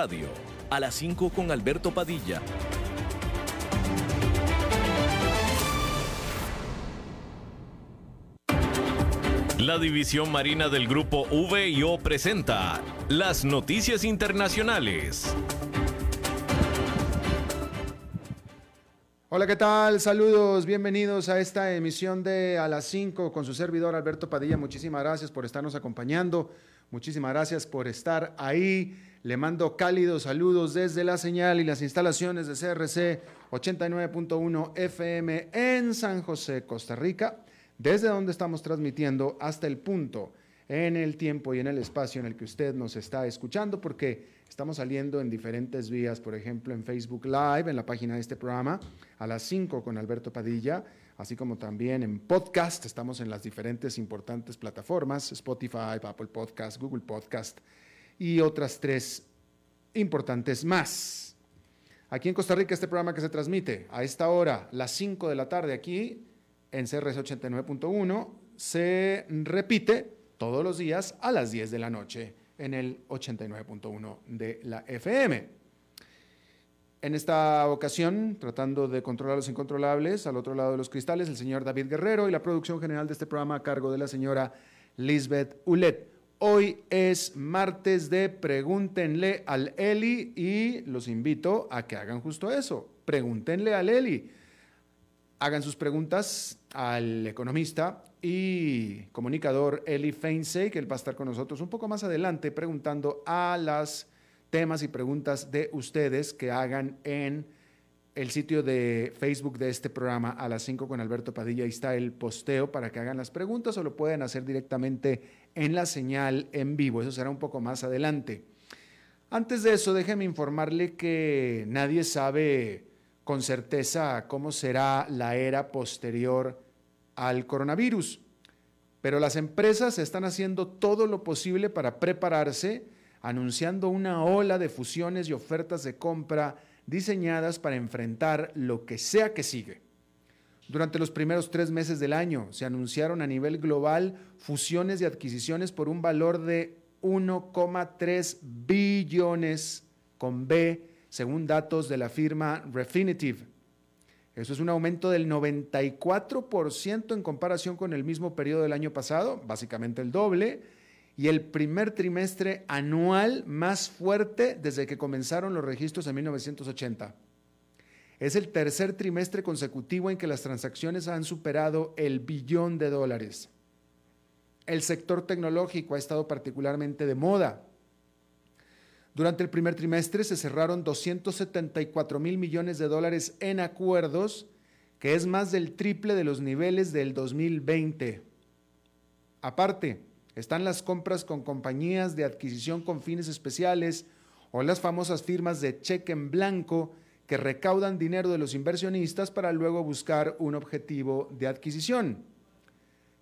Radio, a las 5 con Alberto Padilla. La División Marina del Grupo VIO presenta las noticias internacionales. Hola, ¿qué tal? Saludos, bienvenidos a esta emisión de A las 5 con su servidor Alberto Padilla. Muchísimas gracias por estarnos acompañando, muchísimas gracias por estar ahí. Le mando cálidos saludos desde la señal y las instalaciones de CRC 89.1 FM en San José, Costa Rica desde donde estamos transmitiendo hasta el punto en el tiempo y en el espacio en el que usted nos está escuchando, porque estamos saliendo en diferentes vías, por ejemplo, en Facebook Live, en la página de este programa, a las 5 con Alberto Padilla, así como también en podcast, estamos en las diferentes importantes plataformas, Spotify, Apple Podcast, Google Podcast y otras tres importantes más. Aquí en Costa Rica, este programa que se transmite a esta hora, las 5 de la tarde aquí, en CRS 89.1 se repite todos los días a las 10 de la noche en el 89.1 de la FM. En esta ocasión, tratando de controlar los incontrolables, al otro lado de los cristales, el señor David Guerrero y la producción general de este programa a cargo de la señora Lisbeth Ulet. Hoy es martes de Pregúntenle al Eli y los invito a que hagan justo eso. Pregúntenle al Eli hagan sus preguntas al economista y comunicador Eli Feinsey, que él va a estar con nosotros un poco más adelante preguntando a las temas y preguntas de ustedes que hagan en el sitio de Facebook de este programa a las 5 con Alberto Padilla. Ahí está el posteo para que hagan las preguntas o lo pueden hacer directamente en la señal en vivo. Eso será un poco más adelante. Antes de eso, déjeme informarle que nadie sabe con certeza cómo será la era posterior al coronavirus. Pero las empresas están haciendo todo lo posible para prepararse, anunciando una ola de fusiones y ofertas de compra diseñadas para enfrentar lo que sea que sigue. Durante los primeros tres meses del año se anunciaron a nivel global fusiones y adquisiciones por un valor de 1,3 billones con B según datos de la firma Refinitiv. Eso es un aumento del 94% en comparación con el mismo periodo del año pasado, básicamente el doble, y el primer trimestre anual más fuerte desde que comenzaron los registros en 1980. Es el tercer trimestre consecutivo en que las transacciones han superado el billón de dólares. El sector tecnológico ha estado particularmente de moda. Durante el primer trimestre se cerraron 274 mil millones de dólares en acuerdos, que es más del triple de los niveles del 2020. Aparte, están las compras con compañías de adquisición con fines especiales o las famosas firmas de cheque en blanco que recaudan dinero de los inversionistas para luego buscar un objetivo de adquisición.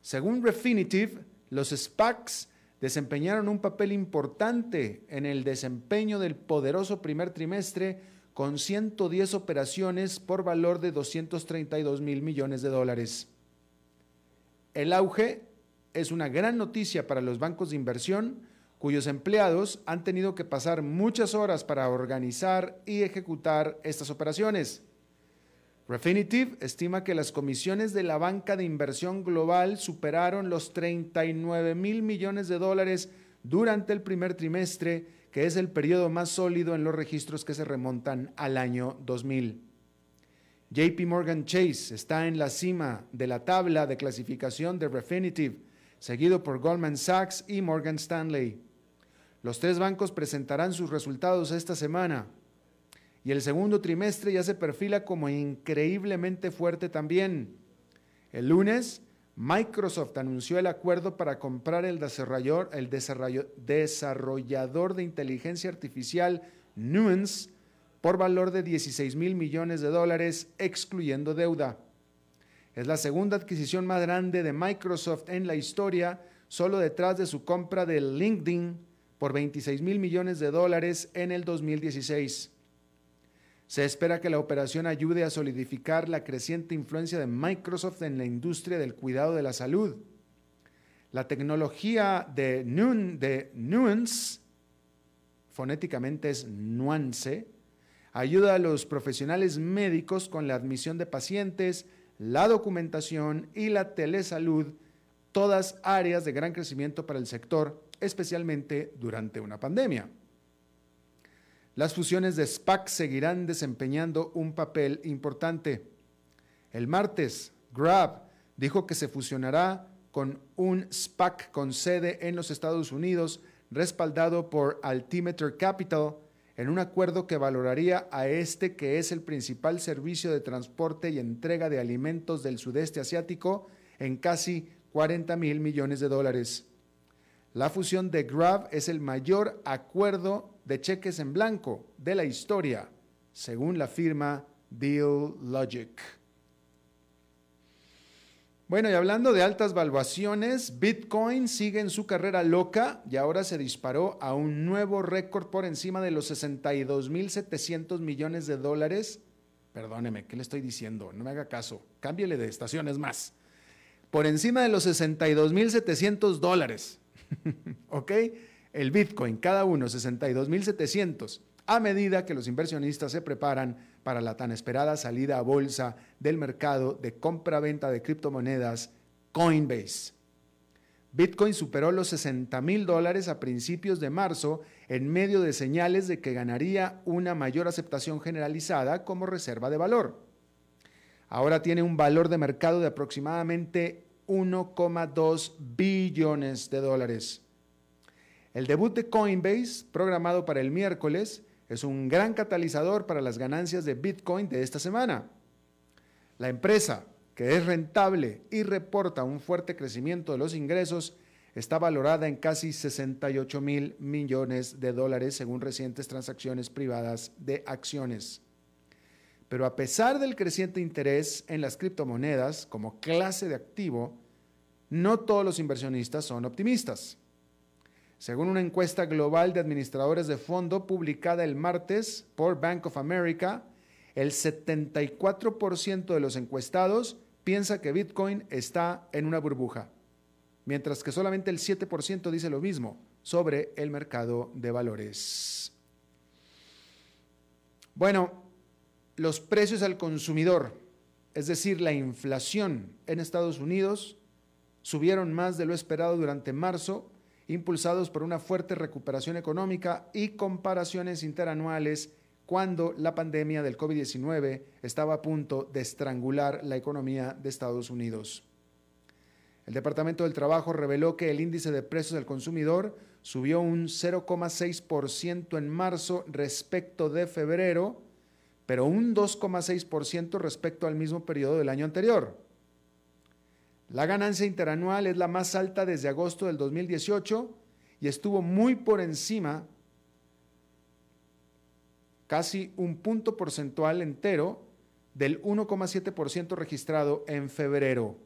Según Refinitiv, los SPACs desempeñaron un papel importante en el desempeño del poderoso primer trimestre con 110 operaciones por valor de 232 mil millones de dólares. El auge es una gran noticia para los bancos de inversión cuyos empleados han tenido que pasar muchas horas para organizar y ejecutar estas operaciones. Refinitiv estima que las comisiones de la banca de inversión global superaron los 39 mil millones de dólares durante el primer trimestre, que es el periodo más sólido en los registros que se remontan al año 2000. JP Morgan Chase está en la cima de la tabla de clasificación de Refinitiv, seguido por Goldman Sachs y Morgan Stanley. Los tres bancos presentarán sus resultados esta semana y el segundo trimestre ya se perfila como increíblemente fuerte también. El lunes, Microsoft anunció el acuerdo para comprar el desarrollador, de inteligencia artificial Nuance por valor de 16 mil millones de dólares, excluyendo deuda. Es la segunda adquisición más grande de Microsoft en la historia, solo detrás de su compra de LinkedIn por 26 mil millones de dólares en el 2016. Se espera que la operación ayude a solidificar la creciente influencia de Microsoft en la industria del cuidado de la salud. La tecnología de, Nuance fonéticamente es nuance, ayuda a los profesionales médicos con la admisión de pacientes, la documentación y la telesalud, todas áreas de gran crecimiento para el sector, especialmente durante una pandemia. Las fusiones de SPAC seguirán desempeñando un papel importante. El martes, Grab dijo que se fusionará con un SPAC con sede en los Estados Unidos, respaldado por Altimeter Capital, en un acuerdo que valoraría a este que es el principal servicio de transporte y entrega de alimentos del sudeste asiático en casi 40 mil millones de dólares. La fusión de Grab es el mayor acuerdo de cheques en blanco de la historia, según la firma Deal Logic. Bueno, y hablando de altas valuaciones, Bitcoin sigue en su carrera loca y ahora se disparó a un nuevo récord por encima de los 62.700 millones de dólares. Perdóneme, ¿qué le estoy diciendo? No me haga caso. Cámbiele de estaciones más. Por encima de los 62.700 dólares. ¿Ok? El Bitcoin, cada uno 62.700, a medida que los inversionistas se preparan para la tan esperada salida a bolsa del mercado de compra-venta de criptomonedas Coinbase. Bitcoin superó los 60 mil dólares a principios de marzo en medio de señales de que ganaría una mayor aceptación generalizada como reserva de valor. Ahora tiene un valor de mercado de aproximadamente 1,2 billones de dólares. El debut de Coinbase, programado para el miércoles, es un gran catalizador para las ganancias de Bitcoin de esta semana. La empresa, que es rentable y reporta un fuerte crecimiento de los ingresos, está valorada en casi 68 mil millones de dólares según recientes transacciones privadas de acciones. Pero a pesar del creciente interés en las criptomonedas como clase de activo, no todos los inversionistas son optimistas. Según una encuesta global de administradores de fondo publicada el martes por Bank of America, el 74% de los encuestados piensa que Bitcoin está en una burbuja, mientras que solamente el 7% dice lo mismo sobre el mercado de valores. Bueno, los precios al consumidor, es decir, la inflación en Estados Unidos, subieron más de lo esperado durante marzo, impulsados por una fuerte recuperación económica y comparaciones interanuales cuando la pandemia del COVID-19 estaba a punto de estrangular la economía de Estados Unidos. El Departamento del Trabajo reveló que el índice de precios al consumidor subió un 0,6% en marzo respecto de febrero, pero un 2,6% respecto al mismo periodo del año anterior. La ganancia interanual es la más alta desde agosto del 2018 y estuvo muy por encima, casi un punto porcentual entero, del 1,7% registrado en febrero.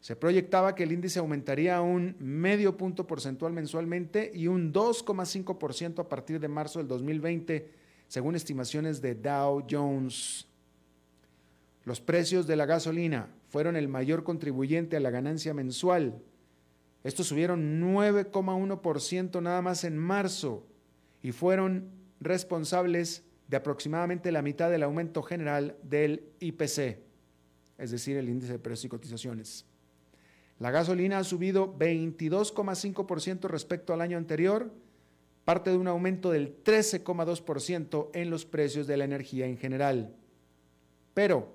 Se proyectaba que el índice aumentaría un medio punto porcentual mensualmente y un 2,5% a partir de marzo del 2020 según estimaciones de Dow Jones. Los precios de la gasolina fueron el mayor contribuyente a la ganancia mensual. Estos subieron 9,1% nada más en marzo y fueron responsables de aproximadamente la mitad del aumento general del IPC, es decir, el índice de precios y cotizaciones. La gasolina ha subido 22,5% respecto al año anterior parte de un aumento del 13,2% en los precios de la energía en general. Pero,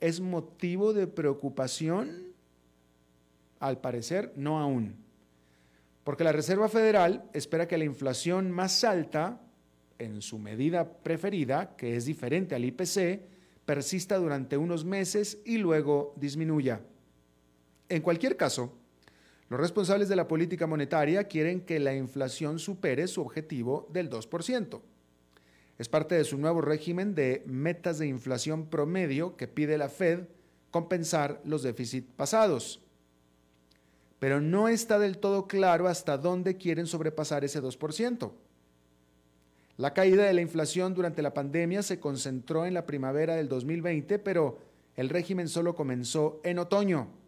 ¿es motivo de preocupación? Al parecer, no aún. Porque la Reserva Federal espera que la inflación más alta, en su medida preferida, que es diferente al IPC, persista durante unos meses y luego disminuya. En cualquier caso, los responsables de la política monetaria quieren que la inflación supere su objetivo del 2%. Es parte de su nuevo régimen de metas de inflación promedio que pide la Fed compensar los déficits pasados. Pero no está del todo claro hasta dónde quieren sobrepasar ese 2%. La caída de la inflación durante la pandemia se concentró en la primavera del 2020, pero el régimen solo comenzó en otoño.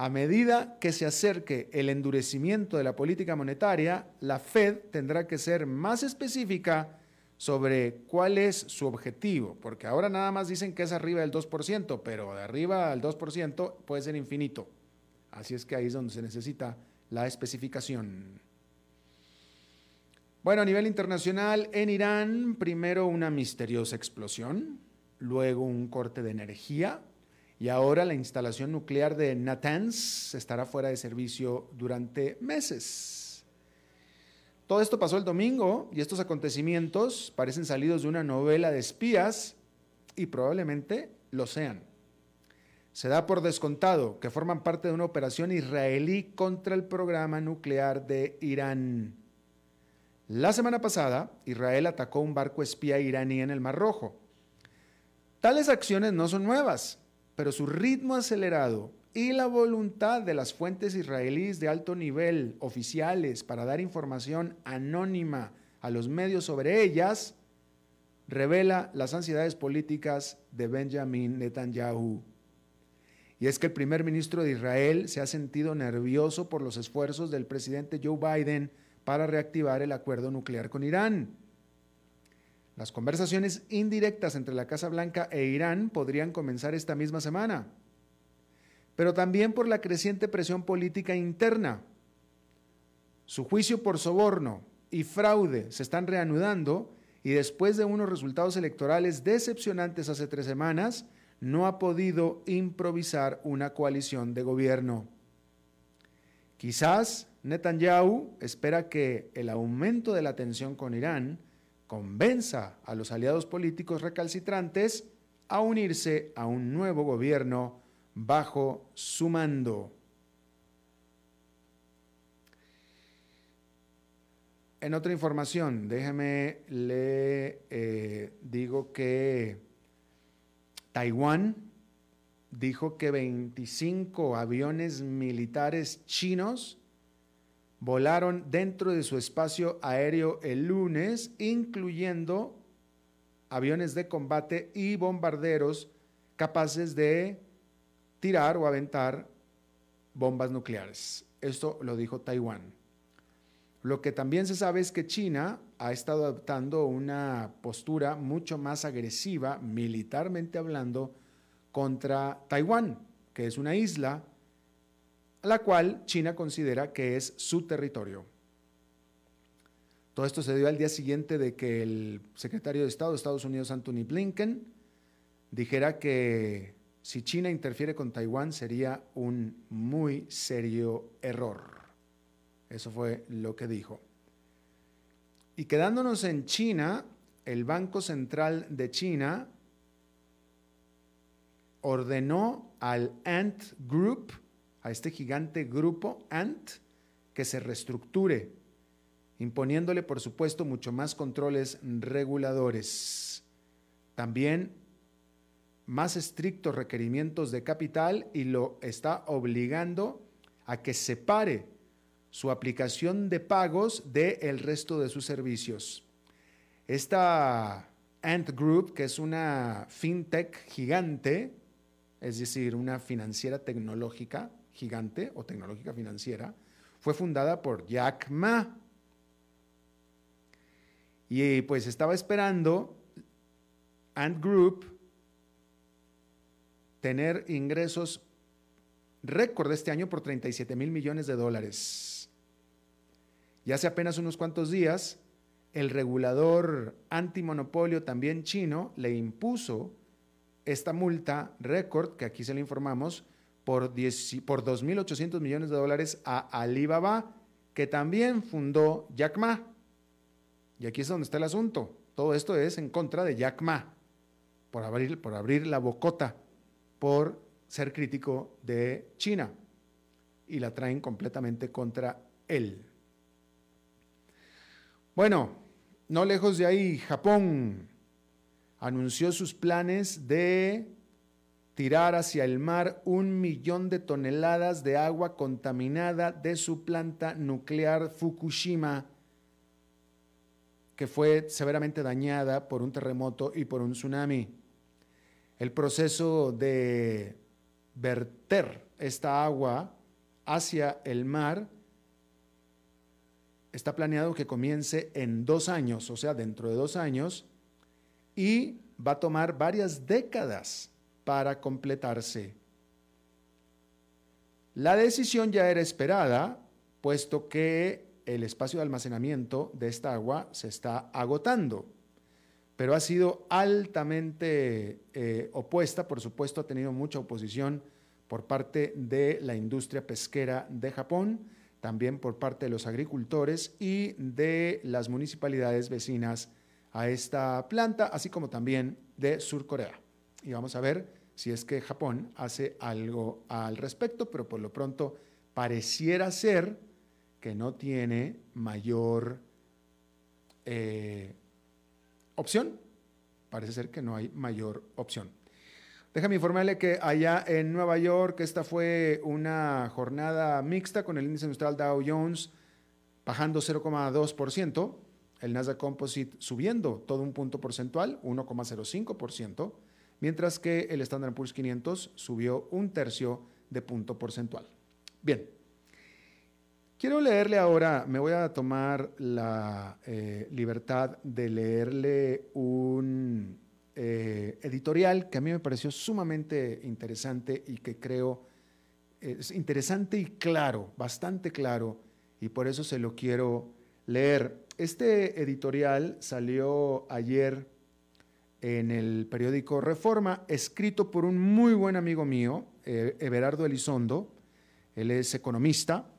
A medida que se acerque el endurecimiento de la política monetaria, la Fed tendrá que ser más específica sobre cuál es su objetivo, porque ahora nada más dicen que es arriba del 2%, pero de arriba al 2% puede ser infinito. Así es que ahí es donde se necesita la especificación. Bueno, a nivel internacional, en Irán, primero una misteriosa explosión, luego un corte de energía, y ahora la instalación nuclear de Natanz estará fuera de servicio durante meses. Todo esto pasó el domingo y estos acontecimientos parecen salidos de una novela de espías y probablemente lo sean. Se da por descontado que forman parte de una operación israelí contra el programa nuclear de Irán. La semana pasada, Israel atacó un barco espía iraní en el Mar Rojo. Tales acciones no son nuevas pero su ritmo acelerado y la voluntad de las fuentes israelíes de alto nivel oficiales para dar información anónima a los medios sobre ellas revela las ansiedades políticas de Benjamin Netanyahu. Y es que el primer ministro de Israel se ha sentido nervioso por los esfuerzos del presidente Joe Biden para reactivar el acuerdo nuclear con Irán. Las conversaciones indirectas entre la Casa Blanca e Irán podrían comenzar esta misma semana, pero también por la creciente presión política interna. Su juicio por soborno y fraude se están reanudando y después de unos resultados electorales decepcionantes hace tres semanas, no ha podido improvisar una coalición de gobierno. Quizás Netanyahu espera que el aumento de la tensión con Irán convenza a los aliados políticos recalcitrantes a unirse a un nuevo gobierno bajo su mando. En otra información, déjeme le eh, digo que Taiwán dijo que 25 aviones militares chinos volaron dentro de su espacio aéreo el lunes, incluyendo aviones de combate y bombarderos capaces de tirar o aventar bombas nucleares. Esto lo dijo Taiwán. Lo que también se sabe es que China ha estado adoptando una postura mucho más agresiva, militarmente hablando, contra Taiwán, que es una isla la cual China considera que es su territorio. Todo esto se dio al día siguiente de que el secretario de Estado de Estados Unidos, Anthony Blinken, dijera que si China interfiere con Taiwán sería un muy serio error. Eso fue lo que dijo. Y quedándonos en China, el Banco Central de China ordenó al Ant Group, a este gigante grupo Ant que se reestructure, imponiéndole, por supuesto, mucho más controles reguladores. También más estrictos requerimientos de capital y lo está obligando a que separe su aplicación de pagos del el resto de sus servicios. Esta Ant Group, que es una fintech gigante, es decir, una financiera tecnológica, gigante o tecnológica financiera, fue fundada por Jack Ma. Y pues estaba esperando Ant Group tener ingresos récord este año por 37 mil millones de dólares. Y hace apenas unos cuantos días, el regulador antimonopolio también chino le impuso esta multa récord, que aquí se le informamos, por, 2.800 millones de dólares a Alibaba, que también fundó Jack Ma. Y aquí es donde está el asunto. Todo esto es en contra de Jack Ma, por abrir, por abrir la bocota, por ser crítico de China. Y la traen completamente contra él. Bueno, no lejos de ahí, Japón anunció sus planes de tirar hacia el mar un millón de toneladas de agua contaminada de su planta nuclear Fukushima, que fue severamente dañada por un terremoto y por un tsunami. El proceso de verter esta agua hacia el mar está planeado que comience en dos años, o sea, dentro de dos años, y va a tomar varias décadas para completarse. La decisión ya era esperada, puesto que el espacio de almacenamiento de esta agua se está agotando, pero ha sido altamente eh, opuesta, por supuesto ha tenido mucha oposición por parte de la industria pesquera de Japón, también por parte de los agricultores y de las municipalidades vecinas a esta planta, así como también de Sur Corea. Y vamos a ver si es que Japón hace algo al respecto, pero por lo pronto pareciera ser que no tiene mayor eh, opción. Parece ser que no hay mayor opción. Déjame informarle que allá en Nueva York esta fue una jornada mixta con el índice industrial Dow Jones bajando 0,2%, el Nasdaq Composite subiendo todo un punto porcentual, 1,05%, mientras que el Standard Poor's 500 subió un tercio de punto porcentual. Bien, quiero leerle ahora, me voy a tomar la eh, libertad de leerle un eh, editorial que a mí me pareció sumamente interesante y que creo es interesante y claro, bastante claro, y por eso se lo quiero leer. Este editorial salió ayer en el periódico Reforma, escrito por un muy buen amigo mío, eh, Everardo Elizondo, él es economista.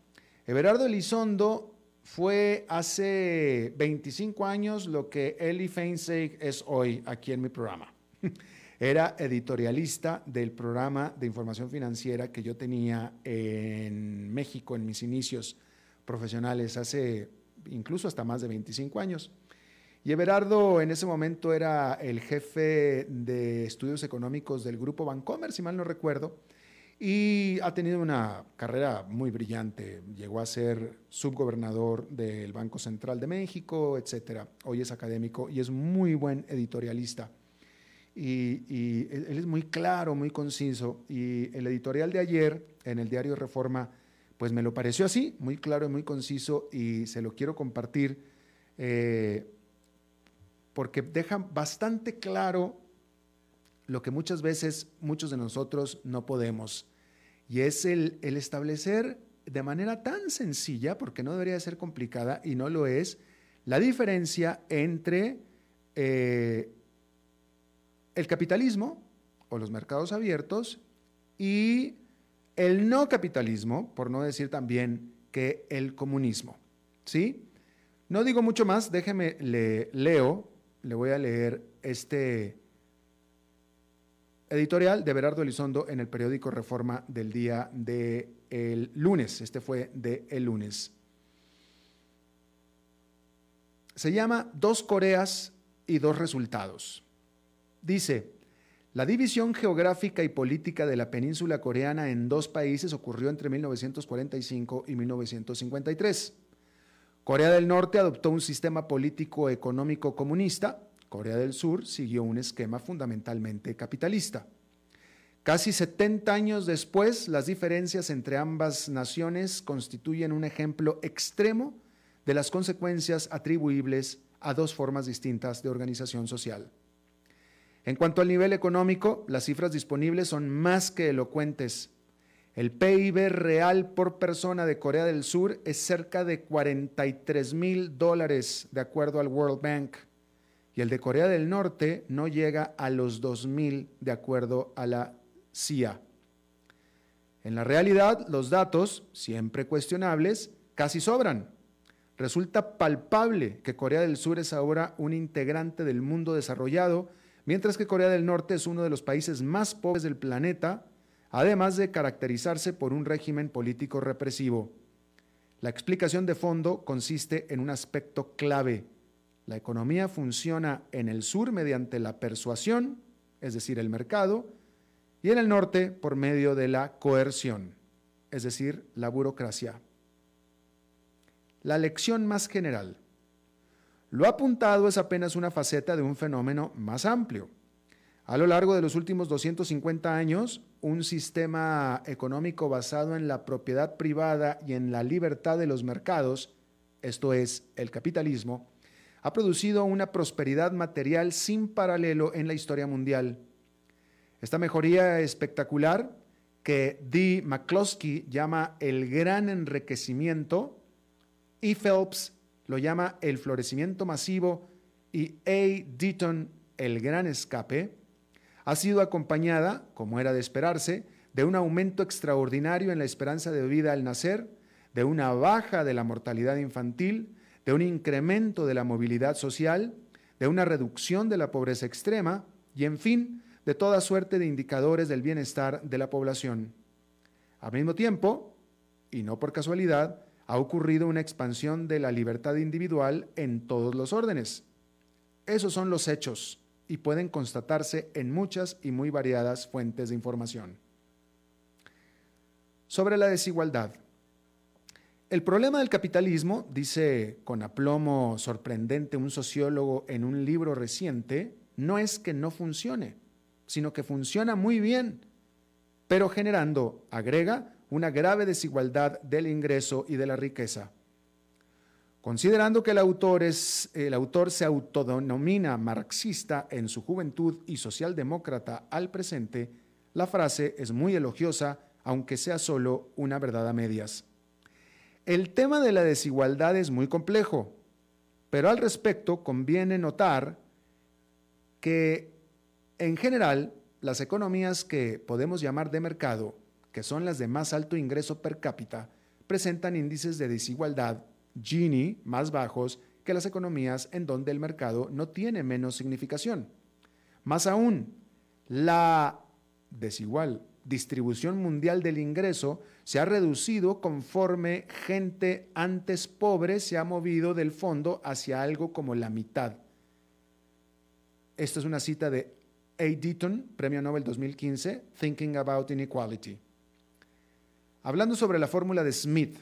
Everardo Elizondo fue hace 25 años lo que Eli Feinstein es hoy aquí en mi programa. Era editorialista del programa de información financiera que yo tenía en México en mis inicios profesionales hace incluso hasta más de 25 años. Y Everardo en ese momento era el jefe de estudios económicos del grupo Bancomer, si mal no recuerdo, y ha tenido una carrera muy brillante. Llegó a ser subgobernador del Banco Central de México, etcétera. Hoy es académico y es muy buen editorialista. Y, él es muy claro, muy conciso. Y el editorial de ayer en el diario Reforma, pues me lo pareció así, muy claro y muy conciso, y se lo quiero compartir eh, porque deja bastante claro lo que muchas veces muchos de nosotros no podemos, y es el, establecer de manera tan sencilla, porque no debería ser complicada y no lo es, la diferencia entre eh, el capitalismo o los mercados abiertos y el no capitalismo, por no decir también que el comunismo. ¿Sí? No digo mucho más, déjeme, le leo, le voy a leer este editorial de Berardo Elizondo en el periódico Reforma del día de lunes. Este fue de el lunes. Se llama Dos Coreas y dos resultados. Dice, la división geográfica y política de la península coreana en dos países ocurrió entre 1945 y 1953. Corea del Norte adoptó un sistema político económico comunista, Corea del Sur siguió un esquema fundamentalmente capitalista. Casi 70 años después, las diferencias entre ambas naciones constituyen un ejemplo extremo de las consecuencias atribuibles a dos formas distintas de organización social. En cuanto al nivel económico, las cifras disponibles son más que elocuentes. El PIB real por persona de Corea del Sur es cerca de 43 mil dólares, de acuerdo al World Bank y el de Corea del Norte no llega a los 2.000 de acuerdo a la CIA. En la realidad, los datos, siempre cuestionables, casi sobran. Resulta palpable que Corea del Sur es ahora un integrante del mundo desarrollado, mientras que Corea del Norte es uno de los países más pobres del planeta, además de caracterizarse por un régimen político represivo. La explicación de fondo consiste en un aspecto clave la economía funciona en el sur mediante la persuasión, es decir, el mercado, y en el norte por medio de la coerción, es decir, la burocracia. La lección más general. Lo apuntado es apenas una faceta de un fenómeno más amplio. A lo largo de los últimos 250 años, un sistema económico basado en la propiedad privada y en la libertad de los mercados, esto es, el capitalismo, ha producido una prosperidad material sin paralelo en la historia mundial. Esta mejoría espectacular, que D. McCloskey llama el gran enriquecimiento, y Phelps lo llama el florecimiento masivo y A. Deaton el gran escape, ha sido acompañada, como era de esperarse, de un aumento extraordinario en la esperanza de vida al nacer, de una baja de la mortalidad infantil, de un incremento de la movilidad social, de una reducción de la pobreza extrema y, en fin, de toda suerte de indicadores del bienestar de la población. Al mismo tiempo, y no por casualidad, ha ocurrido una expansión de la libertad individual en todos los órdenes. Esos son los hechos y pueden constatarse en muchas y muy variadas fuentes de información. Sobre la desigualdad. El problema del capitalismo, dice con aplomo sorprendente un sociólogo en un libro reciente, no es que no funcione, sino que funciona muy bien, pero generando, agrega, una grave desigualdad del ingreso y de la riqueza. Considerando que el autor, se autodenomina marxista en su juventud y socialdemócrata al presente, la frase es muy elogiosa, aunque sea solo una verdad a medias. El tema de la desigualdad es muy complejo, pero al respecto conviene notar que en general las economías que podemos llamar de mercado, que son las de más alto ingreso per cápita, presentan índices de desigualdad Gini más bajos que las economías en donde el mercado no tiene menos significación. Más aún, la desigual distribución mundial del ingreso se ha reducido conforme gente antes pobre se ha movido del fondo hacia algo como la mitad. Esta es una cita de A. Deaton, Premio Nobel 2015, Thinking About Inequality. Hablando sobre la fórmula de Smith,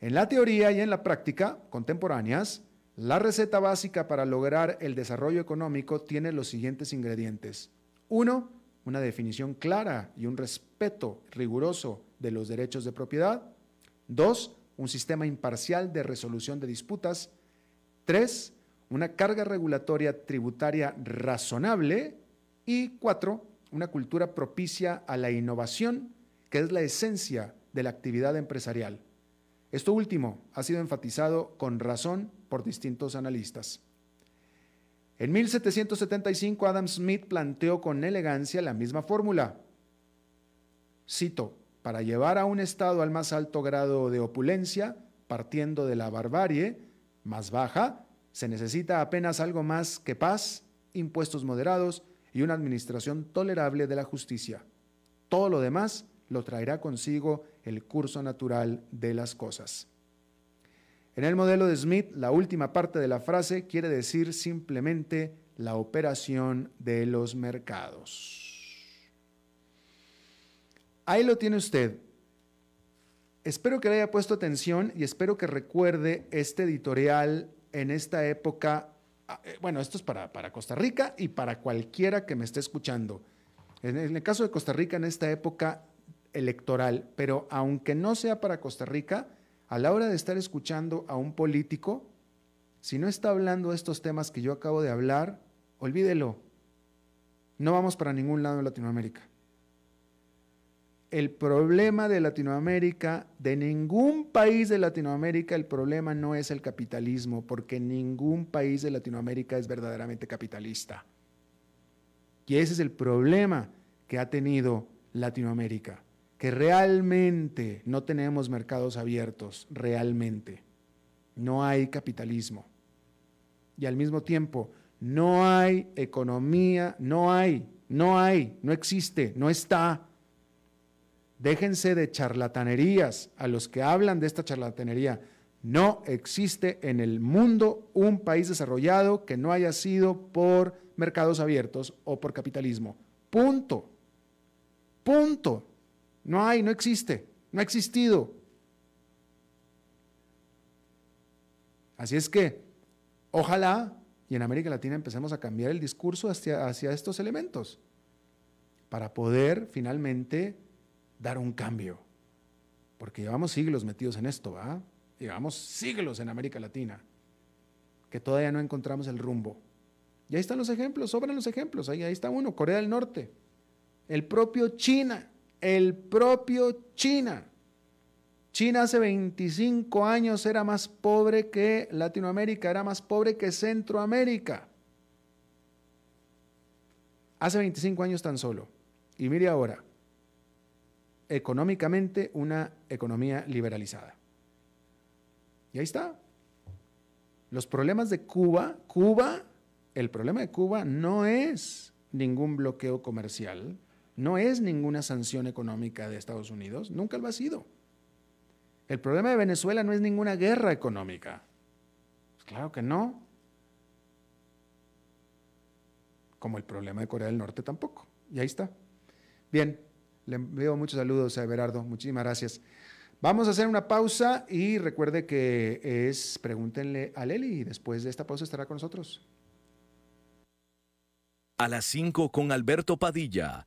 en la teoría y en la práctica contemporáneas, la receta básica para lograr el desarrollo económico tiene los siguientes ingredientes. Uno, una definición clara y un respeto riguroso de los derechos de propiedad. Dos, un sistema imparcial de resolución de disputas. Tres, una carga regulatoria tributaria razonable. Y cuatro, una cultura propicia a la innovación, que es la esencia de la actividad empresarial. Esto último ha sido enfatizado con razón por distintos analistas. En 1775 Adam Smith planteó con elegancia la misma fórmula. Cito, para llevar a un Estado al más alto grado de opulencia, partiendo de la barbarie más baja, se necesita apenas algo más que paz, impuestos moderados y una administración tolerable de la justicia. Todo lo demás lo traerá consigo el curso natural de las cosas. En el modelo de Smith, la última parte de la frase quiere decir simplemente la operación de los mercados. Ahí lo tiene usted. Espero que le haya puesto atención y espero que recuerde este editorial en esta época. Ah, eh, bueno, esto es para, para Costa Rica y para cualquiera que me esté escuchando. En el caso de Costa Rica, en esta época electoral, pero aunque no sea para Costa Rica, a la hora de estar escuchando a un político, si no está hablando de estos temas que yo acabo de hablar, olvídelo. No vamos para ningún lado en Latinoamérica. El problema de Latinoamérica, de ningún país de Latinoamérica, el problema no es el capitalismo, porque ningún país de Latinoamérica es verdaderamente capitalista. Y ese es el problema que ha tenido Latinoamérica que realmente no tenemos mercados abiertos, realmente. No hay capitalismo. Y al mismo tiempo, no hay economía, no hay, no hay, no existe, no está. Déjense de charlatanerías a los que hablan de esta charlatanería. No existe en el mundo un país desarrollado que no haya sido por mercados abiertos o por capitalismo. Punto. Punto. No hay, no existe, no ha existido. Así es que, ojalá y en América Latina empecemos a cambiar el discurso hacia, hacia estos elementos. para poder finalmente dar un cambio. Porque llevamos siglos metidos en esto, ¿va? Llevamos siglos en América Latina, que todavía no encontramos el rumbo. Y ahí están los ejemplos, sobran los ejemplos. Ahí, ahí está uno, Corea del Norte. El propio China, el propio China. China hace 25 años era más pobre que Latinoamérica, era más pobre que Centroamérica. Hace 25 años tan solo. Y mire ahora, económicamente una economía liberalizada. Y ahí está. Los problemas de Cuba, Cuba, el problema de Cuba no es ningún bloqueo comercial, no es ninguna sanción económica de Estados Unidos, nunca lo ha sido. El problema de Venezuela no es ninguna guerra económica. Pues claro que no. Como el problema de Corea del Norte tampoco. Y ahí está. Bien, le envío muchos saludos a Everardo. Muchísimas gracias. Vamos a hacer una pausa y recuerde que es Pregúntenle a Leli y después de esta pausa estará con nosotros. A las 5 con Alberto Padilla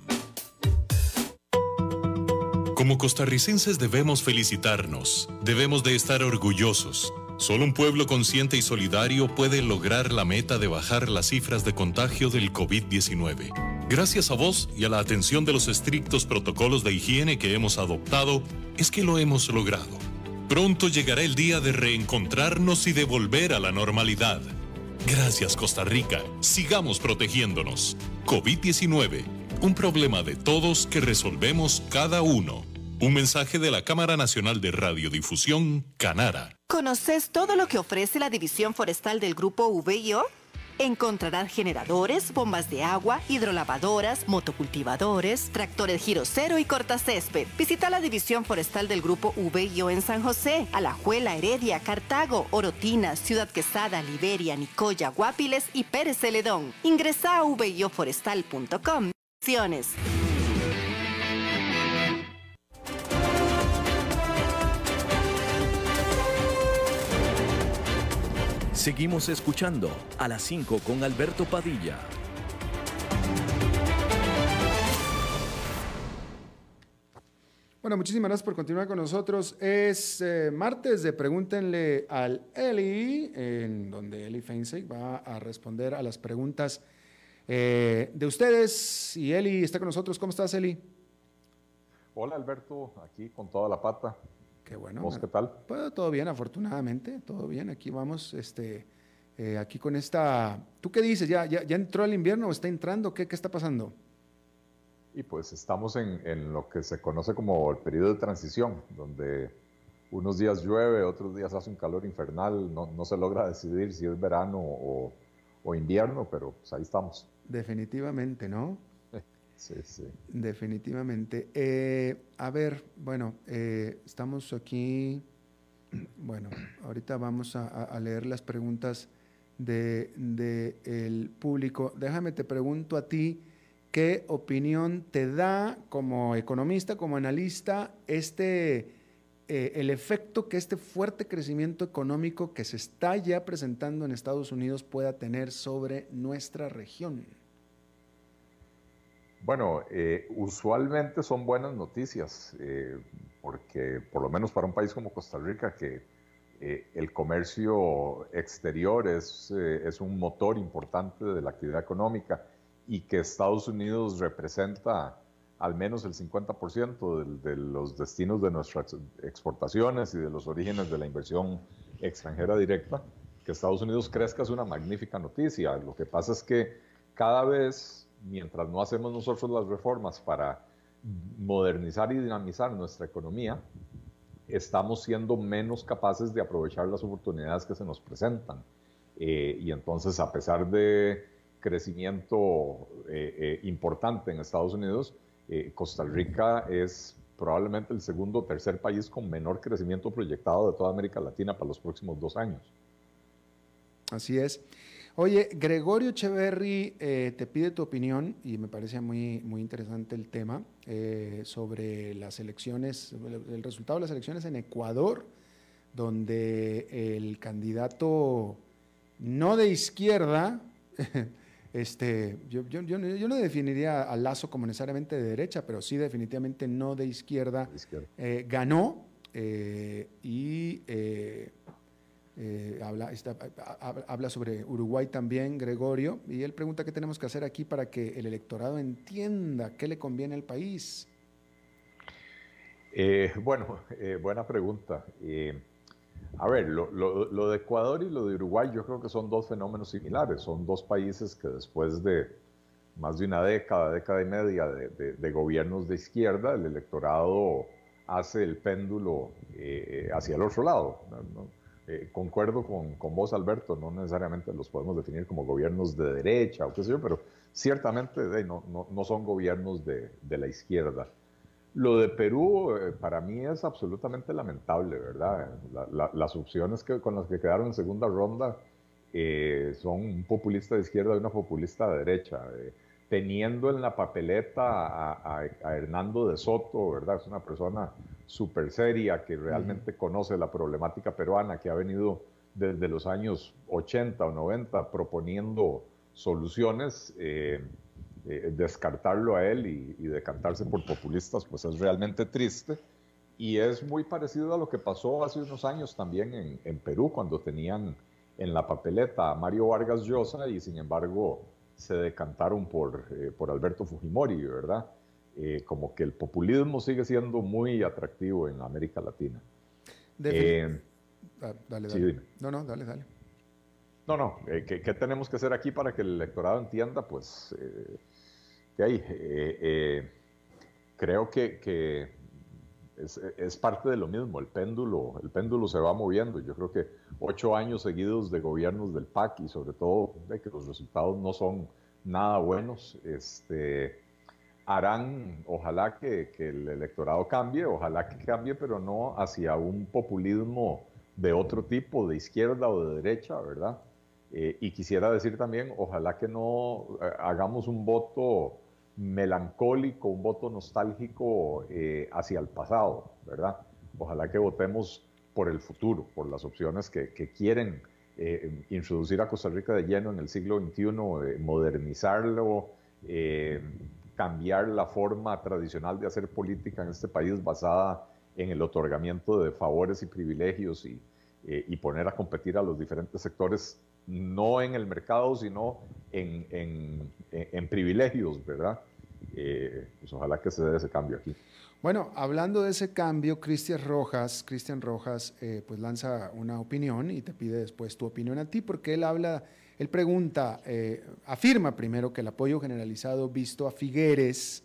Como costarricenses debemos felicitarnos, debemos de estar orgullosos Solo un pueblo consciente y solidario puede lograr la meta de bajar las cifras de contagio del COVID-19. Gracias a vos y a la atención de los estrictos protocolos de higiene que hemos adoptado, es que lo hemos logrado. Pronto llegará el día de reencontrarnos y de volver a la normalidad. Gracias Costa Rica, sigamos protegiéndonos. COVID-19, un problema de todos que resolvemos cada uno. Un mensaje de la Cámara Nacional de Radiodifusión, Canara. ¿Conoces todo lo que ofrece la División Forestal del Grupo VIO? Encontrarás generadores, bombas de agua, hidrolavadoras, motocultivadores, tractores giro cero y cortacésped. Visita la División Forestal del Grupo VIO en San José, Alajuela, Heredia, Cartago, Orotina, Ciudad Quesada, Liberia, Nicoya, Guapiles y Pérez Celedón. Ingresa a vioforestal.com. Seguimos escuchando a las 5 con Alberto Padilla. Bueno, muchísimas gracias por continuar con nosotros. Es eh, martes de Pregúntenle al Eli, en donde Eli Feinseig va a responder a las preguntas eh, de ustedes. Y Eli está con nosotros. ¿Cómo estás, Eli? Hola, Alberto, aquí con toda la pata. Qué bueno. ¿Vos qué tal? Pues, todo bien, afortunadamente, todo bien. Aquí vamos, este, eh, aquí con esta... ¿Tú qué dices? ¿Ya, ya, ya entró el invierno o está entrando? ¿Qué, qué está pasando? Y pues estamos en, en, lo que se conoce como el periodo de transición, donde unos días llueve, otros días hace un calor infernal, no, no se logra decidir si es verano o, o invierno, pero pues ahí estamos. Definitivamente, ¿no? Definitivamente. Eh, a ver, bueno, eh, estamos aquí. Bueno, ahorita vamos a, a leer las preguntas del de, público. Déjame, te pregunto a ti, ¿qué opinión te da como economista, como analista, este, eh, el efecto que este fuerte crecimiento económico que se está ya presentando en Estados Unidos pueda tener sobre nuestra región? Bueno, eh, usualmente son buenas noticias, eh, porque por lo menos para un país como Costa Rica, que eh, el comercio exterior es, es, un motor importante de la actividad económica y que Estados Unidos representa al menos el 50% de, de los destinos de nuestras exportaciones y de los orígenes de la inversión extranjera directa, que Estados Unidos crezca es una magnífica noticia. Lo que pasa es que cada vez mientras no hacemos nosotros las reformas para modernizar y dinamizar nuestra economía, estamos siendo menos capaces de aprovechar las oportunidades que se nos presentan. Eh, y entonces, a pesar de crecimiento eh, eh, importante en Estados Unidos, Costa Rica es probablemente el segundo o tercer país con menor crecimiento proyectado de toda América Latina para los próximos dos años. Así es. Oye, Gregorio Echeverry eh, te pide tu opinión y me parece muy, muy interesante el tema eh, sobre las elecciones, el resultado de las elecciones en Ecuador, donde el candidato no de izquierda, este, yo, no definiría a Lazo como necesariamente de derecha, pero sí definitivamente no de izquierda, eh, ganó y eh, habla, sobre Uruguay también, Gregorio, y él pregunta qué tenemos que hacer aquí para que el electorado entienda qué le conviene al país. Eh, bueno, eh, buena pregunta. a ver, lo, de Ecuador y lo de Uruguay yo creo que son dos fenómenos similares. Son dos países que después de más de una década, década y media de, gobiernos de izquierda, el electorado hace el péndulo hacia el otro lado. Eh, concuerdo con, con, vos, Alberto, no necesariamente los podemos definir como gobiernos de derecha o qué sé yo, pero ciertamente no, no, son gobiernos de, de, la izquierda. Lo de Perú eh, para mí es absolutamente lamentable, ¿verdad? las opciones que, con las que quedaron en segunda ronda eh, son un populista de izquierda y una populista de derecha. teniendo en la papeleta a, a, Hernando de Soto, ¿verdad? Es una persona súper seria, que realmente conoce la problemática peruana, que ha venido desde los años 80 o 90 proponiendo soluciones, eh, eh, descartarlo a él y, decantarse por populistas, pues es realmente triste. Y es muy parecido a lo que pasó hace unos años también en, Perú, cuando tenían en la papeleta a Mario Vargas Llosa y sin embargo se decantaron por, eh, por Alberto Fujimori, ¿verdad? Eh, como que el populismo sigue siendo muy atractivo en América Latina. Eh, ah, dale, dale. no, no, dale, dale. No, no, eh, ¿qué, tenemos que hacer aquí para que el electorado entienda? Pues que hay, creo que, es, parte de lo mismo, el péndulo, el péndulo se va moviendo. Yo creo que ocho años seguidos de gobiernos del PAC y sobre todo de que los resultados no son nada buenos, este, harán, ojalá que, el electorado cambie, ojalá que cambie, pero no hacia un populismo de otro tipo, de izquierda o de derecha, ¿verdad? Eh, y quisiera decir también, ojalá que no eh, hagamos un voto melancólico, un voto nostálgico eh, hacia el pasado, ¿verdad? Ojalá que votemos por el futuro, por las opciones que, que quieren introducir a Costa Rica de lleno en el siglo XXI, modernizarlo, cambiar la forma tradicional de hacer política en este país basada en el otorgamiento de favores y privilegios y, eh, y poner a competir a los diferentes sectores, no en el mercado, sino en, en, en privilegios, ¿verdad? Eh, pues ojalá que se dé ese cambio aquí. Bueno, hablando de ese cambio, Cristian Rojas, Cristian Rojas, eh, pues lanza una opinión y te pide después tu opinión a ti, porque él habla él pregunta, eh, afirma primero que el apoyo generalizado visto a Figueres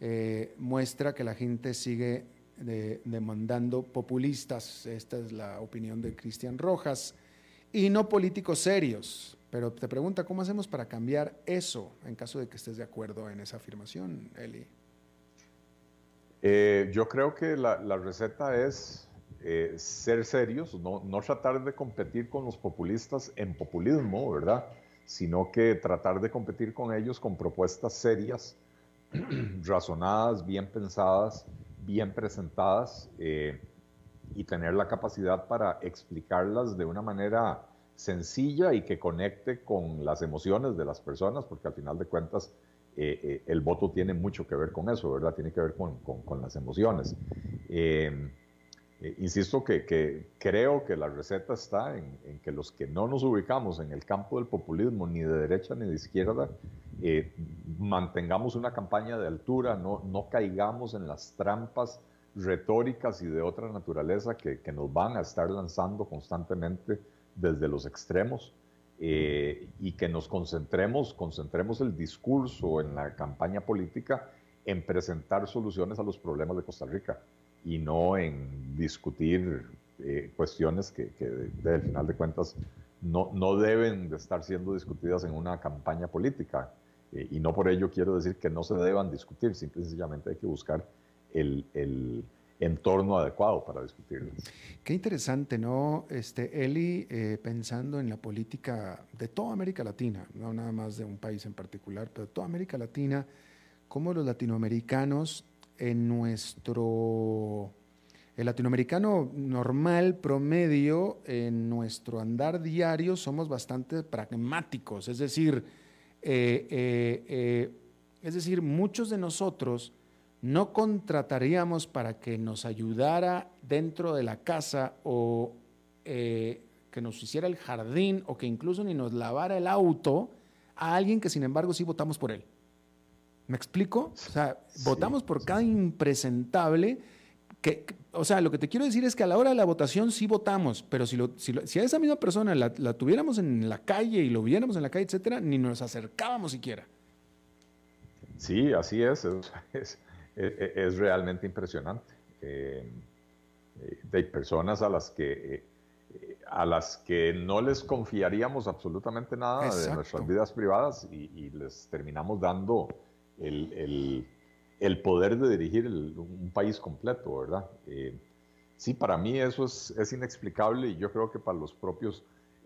eh, muestra que la gente sigue demandando populistas, esta es la opinión de Cristian Rojas, y no políticos serios. Pero te pregunta, ¿cómo hacemos para cambiar eso en caso de que estés de acuerdo en esa afirmación, Eli? Eh, yo creo que la receta es eh, ser serios, no, no, tratar de competir con los populistas en populismo, ¿verdad? Sino que tratar de competir con ellos con propuestas serias, razonadas, bien pensadas, bien presentadas eh, y tener la capacidad para explicarlas de una manera sencilla y que conecte con las emociones de las personas, porque al final de cuentas eh, el voto tiene mucho que ver con eso, ¿verdad? Tiene que ver con, con, las emociones. Insisto que, creo que la receta está en, que los que no nos ubicamos en el campo del populismo, ni de derecha ni de izquierda, eh, mantengamos una campaña de altura, no, no caigamos en las trampas retóricas y de otra naturaleza que, nos van a estar lanzando constantemente desde los extremos. Eh, y que nos concentremos, concentremos el discurso en la campaña política en presentar soluciones a los problemas de Costa Rica y no en discutir eh, cuestiones que, que al final de cuentas no, no, deben de estar siendo discutidas en una campaña política. Eh, y no por ello quiero decir que no se deban discutir, simplemente hay que buscar el, entorno adecuado para discutirlas. Qué interesante, ¿no? Este, Eli, eh, pensando en la política de toda América Latina, no nada más de un país en particular, pero de toda América Latina, cómo los latinoamericanos en nuestro el latinoamericano normal, promedio, en nuestro andar diario somos bastante pragmáticos, es decir, eh, eh, eh, es decir, muchos de nosotros no contrataríamos para que nos ayudara dentro de la casa o que nos hiciera el jardín o que incluso ni nos lavara el auto a alguien que sin embargo sí votamos por él. ¿Me explico? O sea, votamos por cada impresentable o sea, lo que te quiero decir es que a la hora de la votación sí votamos, pero si, si, a esa misma persona la, tuviéramos en la calle y lo viéramos en la calle, etcétera, ni nos acercábamos siquiera. Sí, así es. Es, realmente impresionante. Eh, eh, hay personas a las que eh, a las que no les confiaríamos absolutamente nada de nuestras vidas privadas y, les terminamos dando el el poder de dirigir un país completo, ¿verdad? Eh, sí, para mí eso es, inexplicable y yo creo que para los propios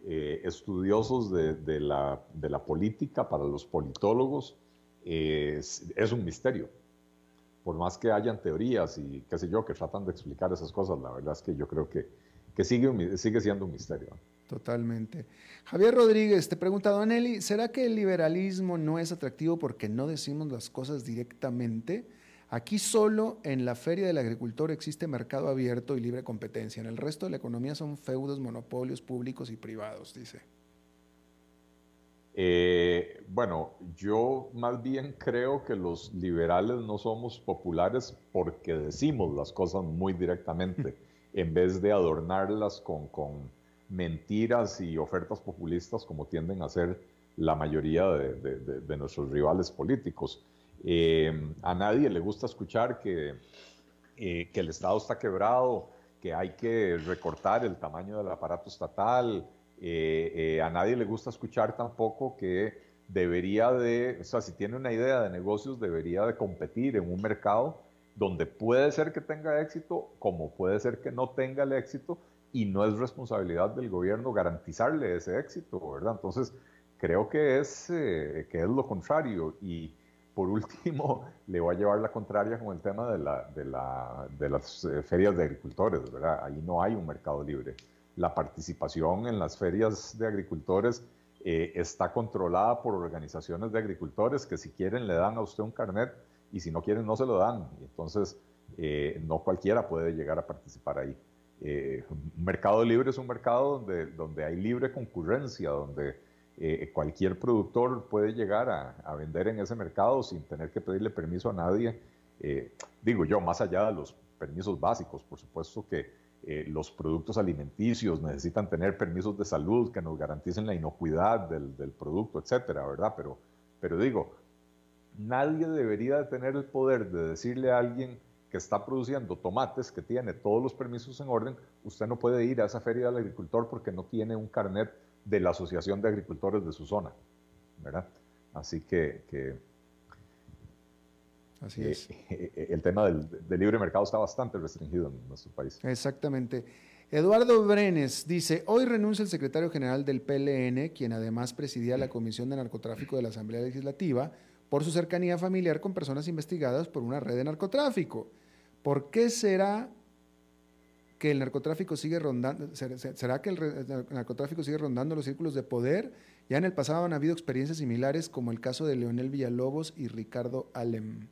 eh, estudiosos de, la, política, para los politólogos, es, un misterio. Por más que hayan teorías y qué sé yo, que tratan de explicar esas cosas, la verdad es que yo creo que, que sigue, sigue siendo un misterio. Totalmente. Javier Rodríguez te pregunta, Don Eli, ¿será que el liberalismo no es atractivo porque no decimos las cosas directamente? Aquí solo en la feria del agricultor existe mercado abierto y libre competencia. En el resto de la economía son feudos, monopolios públicos y privados, dice. Eh, bueno, yo más bien creo que los liberales no somos populares porque decimos las cosas muy directamente, en vez de adornarlas con mentiras y ofertas populistas como tienden a ser la mayoría de, nuestros rivales políticos. Eh, a nadie le gusta escuchar que, eh, que, el Estado está quebrado, que hay que recortar el tamaño del aparato estatal. Eh, a nadie le gusta escuchar tampoco que debería de, o sea, si tiene una idea de negocios, debería de competir en un mercado donde puede ser que tenga éxito, como puede ser que no tenga el éxito, y no es responsabilidad del gobierno garantizarle ese éxito, ¿verdad? Entonces, creo que es, eh, que es lo contrario. Y por último, le voy a llevar la contraria con el tema de, la, de, la, de las eh, ferias de agricultores, ¿verdad? Ahí no hay un mercado libre. La participación en las ferias de agricultores eh, está controlada por organizaciones de agricultores que si quieren le dan a usted un carnet y si no quieren no se lo dan. Entonces, no cualquiera puede llegar a participar ahí. Eh, un mercado libre es un mercado donde, donde hay libre concurrencia, donde eh, cualquier productor puede llegar a, vender en ese mercado sin tener que pedirle permiso a nadie. Eh, digo yo, más allá de los permisos básicos, por supuesto que los productos alimenticios necesitan tener permisos de salud que nos garanticen la inocuidad del, del producto, etcétera, ¿verdad? Pero, pero digo, nadie debería tener el poder de decirle a alguien, que está produciendo tomates, que tiene todos los permisos en orden, usted no puede ir a esa feria del agricultor porque no tiene un carnet de la Asociación de Agricultores de su zona, ¿verdad? Así que, Así es. Eh, eh, el tema del, libre mercado está bastante restringido en nuestro país. Exactamente. Eduardo Brenes dice, hoy renuncia el secretario general del PLN, quien además presidía la Comisión de Narcotráfico de la Asamblea Legislativa, por su cercanía familiar con personas investigadas por una red de narcotráfico. ¿Por qué será que el narcotráfico sigue rondando, será que el, narcotráfico sigue rondando los círculos de poder? Ya en el pasado han habido experiencias similares como el caso de Leonel Villalobos y Ricardo Alem.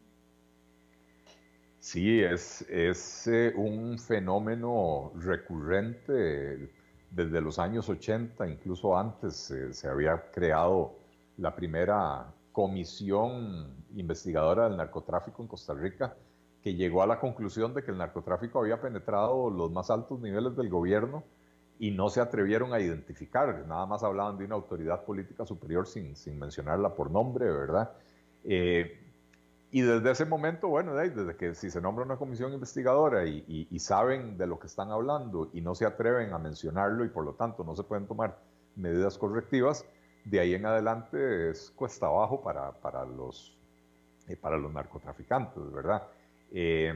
Sí, es, es eh, un fenómeno recurrente desde los años 80, incluso antes eh, se había creado la primera comisión investigadora del narcotráfico en Costa Rica que llegó a la conclusión de que el narcotráfico había penetrado los más altos niveles del gobierno y no se atrevieron a identificar, nada más hablaban de una autoridad política superior sin, sin mencionarla por nombre, ¿verdad? Eh, y desde ese momento, bueno, desde que si se nombra una comisión investigadora y, y, saben de lo que están hablando y no se atreven a mencionarlo y por lo tanto no se pueden tomar medidas correctivas, de ahí en adelante es cuesta abajo para, para los, eh, para los narcotraficantes, ¿verdad? Eh,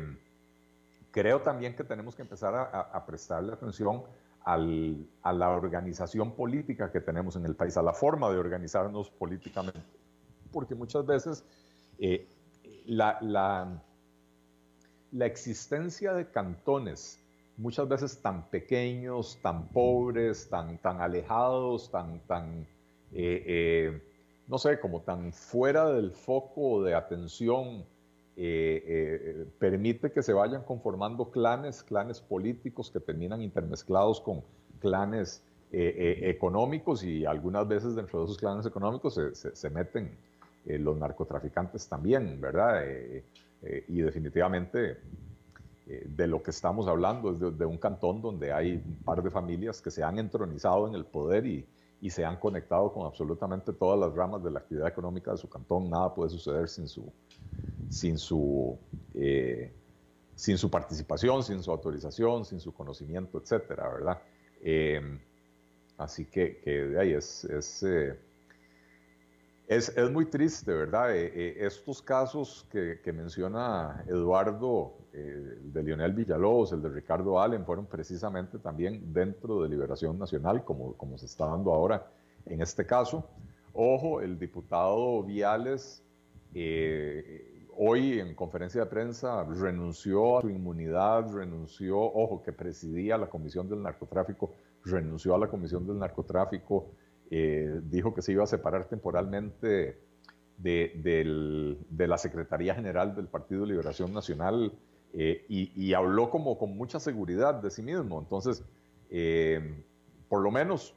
creo también que tenemos que empezar a, prestarle atención a la organización política que tenemos en el país, a la forma de organizarnos políticamente, porque muchas veces eh, la, existencia de cantones muchas veces tan pequeños, tan pobres, tan, tan alejados, tan, tan eh, no sé, como tan fuera del foco de atención, eh, permite que se vayan conformando clanes, clanes políticos que terminan intermezclados con clanes económicos y algunas veces dentro de esos clanes económicos se, meten los narcotraficantes también, ¿verdad? y definitivamente eh, de lo que estamos hablando es de, un cantón donde hay un par de familias que se han entronizado en el poder y, y, se han conectado con absolutamente todas las ramas de la actividad económica de su cantón. Nada puede suceder sin su, sin su, eh, sin su participación, sin su autorización, sin su conocimiento, etcétera, ¿verdad? Eh, así que, de ahí es... es es, es, muy triste, ¿verdad? estos casos que, menciona Eduardo eh, el de Lionel Villalobos, el de Ricardo Allen, fueron precisamente también dentro de Liberación Nacional, como, como se está dando ahora en este caso. Ojo, el diputado Viales eh, hoy en conferencia de prensa renunció a su inmunidad, renunció, ojo, que presidía la Comisión del Narcotráfico, renunció a la Comisión del Narcotráfico, eh, dijo que se iba a separar temporalmente de, de, la Secretaría General del Partido de Liberación Nacional eh, y, habló como con mucha seguridad de sí mismo. Entonces, eh, por lo menos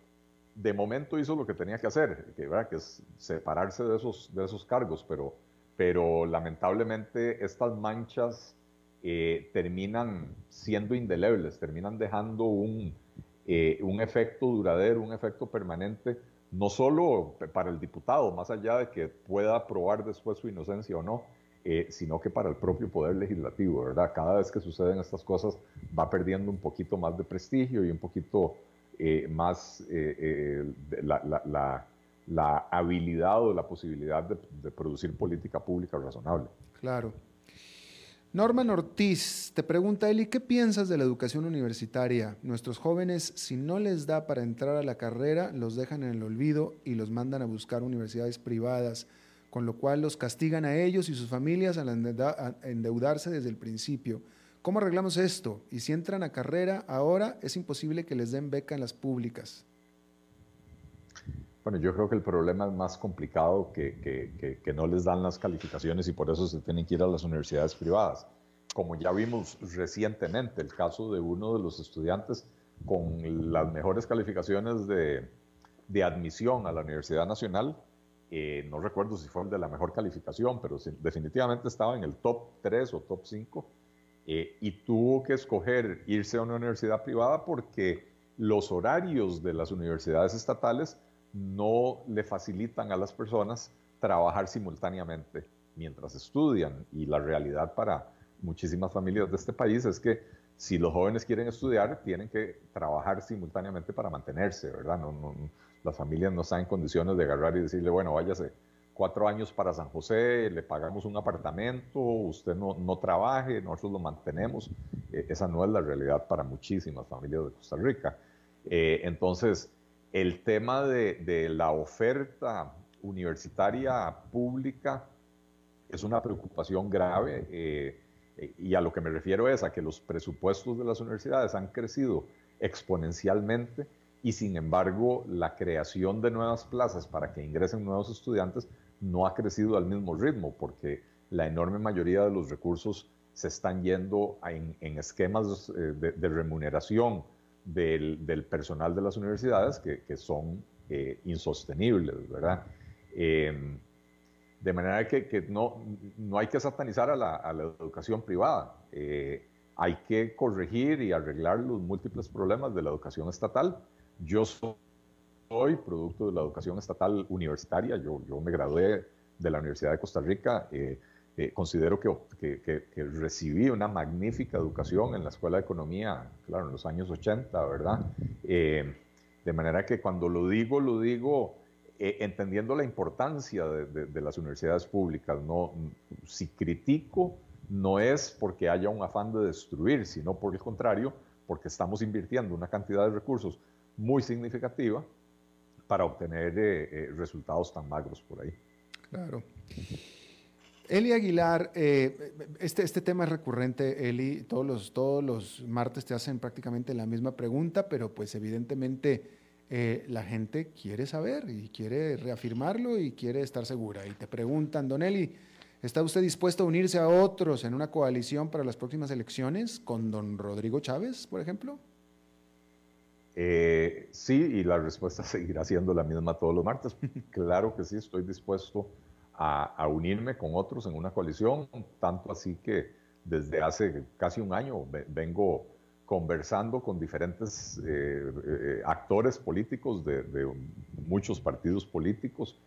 de momento hizo lo que tenía que hacer, que, es separarse de esos, de esos cargos, pero, pero lamentablemente estas manchas terminan siendo indelebles, terminan dejando un, un efecto duradero, un efecto permanente, no solo para el diputado, más allá de que pueda probar después su inocencia o no, eh, sino que para el propio poder legislativo, ¿verdad? Cada vez que suceden estas cosas va perdiendo un poquito más de prestigio y un poquito eh, más eh, la, la, habilidad o la posibilidad de, producir política pública razonable. Claro. Norman Ortiz te pregunta, Eli, ¿qué piensas de la educación universitaria? Nuestros jóvenes, si no les da para entrar a la carrera, los dejan en el olvido y los mandan a buscar universidades privadas con lo cual los castigan a ellos y sus familias al endeudarse desde el principio. ¿Cómo arreglamos esto? Y si entran a carrera ahora, es imposible que les den beca en las públicas. Bueno, yo creo que el problema es más complicado que, que, no les dan las calificaciones y por eso se tienen que ir a las universidades privadas. Como ya vimos recientemente, el caso de uno de los estudiantes con las mejores calificaciones de, de admisión a la Universidad Nacional, eh, no recuerdo si fue el de la mejor calificación, pero definitivamente estaba en el top 3 o top 5 eh, y tuvo que escoger irse a una universidad privada porque los horarios de las universidades estatales no le facilitan a las personas trabajar simultáneamente mientras estudian y la realidad para muchísimas familias de este país es que si los jóvenes quieren estudiar, tienen que trabajar simultáneamente para mantenerse, ¿verdad? No, no, las familias no están en condiciones de agarrar y decirle, bueno, váyase cuatro años para San José, le pagamos un apartamento, usted no, no trabaje, nosotros lo mantenemos. Eh, esa no es la realidad para muchísimas familias de Costa Rica. Eh, entonces, el tema de, la oferta universitaria pública es una preocupación grave eh, y a lo que me refiero es a que los presupuestos de las universidades han crecido exponencialmente y sin embargo la creación de nuevas plazas para que ingresen nuevos estudiantes no ha crecido al mismo ritmo porque la enorme mayoría de los recursos se están yendo en, esquemas eh, de, remuneración del, personal de las universidades que, son eh, insostenibles, ¿verdad? Em, de manera que, no, no, hay que satanizar a la, a la educación privada. Eh, hay que corregir y arreglar los múltiples problemas de la educación estatal yo soy producto de la educación estatal universitaria, yo, yo me gradué de la Universidad de Costa Rica, eh, eh, considero que, que, recibí una magnífica educación en la Escuela de Economía, claro, en los años 80, ¿verdad? Eh, de manera que cuando lo digo, lo digo entendiendo la importancia de, de, las universidades públicas, ¿no? Si critico no es porque haya un afán de destruir, sino por el contrario, porque estamos invirtiendo una cantidad de recursos muy significativa para obtener eh, eh, resultados tan magros por ahí. Claro. Eli Aguilar, eh, este, este tema es recurrente, Eli, todos los, todos los martes te hacen prácticamente la misma pregunta, pero pues evidentemente la gente quiere saber y quiere reafirmarlo y quiere estar segura. Y te preguntan, Don Eli, ¿está usted dispuesto a unirse a otros en una coalición para las próximas elecciones con don Rodrigo Chávez, por ejemplo? Eh, sí, y la respuesta seguirá siendo la misma todos los martes. claro que sí, estoy dispuesto a, unirme con otros en una coalición, tanto así que desde hace casi un año vengo conversando con diferentes eh, eh, actores políticos de, muchos partidos políticos,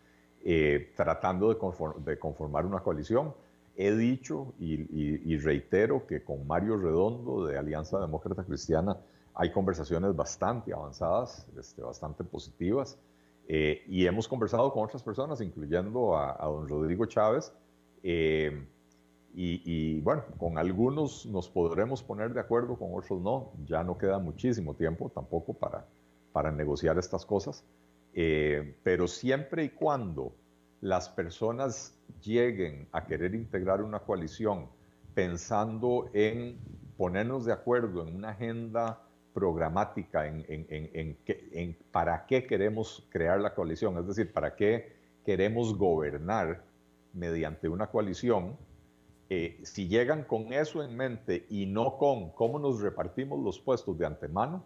tratando de, conformar una coalición. He dicho y reitero que con Mario Redondo de Alianza Demócrata Cristiana, hay conversaciones bastante avanzadas, este, bastante positivas, eh, y hemos conversado con otras personas, incluyendo a, don Rodrigo Chávez, eh, y, bueno, con algunos nos podremos poner de acuerdo, con otros no, ya no queda muchísimo tiempo tampoco para, para negociar estas cosas, eh, pero siempre y cuando las personas lleguen a querer integrar una coalición pensando en ponernos de acuerdo en una agenda programática en, en, para qué queremos crear la coalición, es decir, para qué queremos gobernar mediante una coalición, eh, si llegan con eso en mente y no con cómo nos repartimos los puestos de antemano,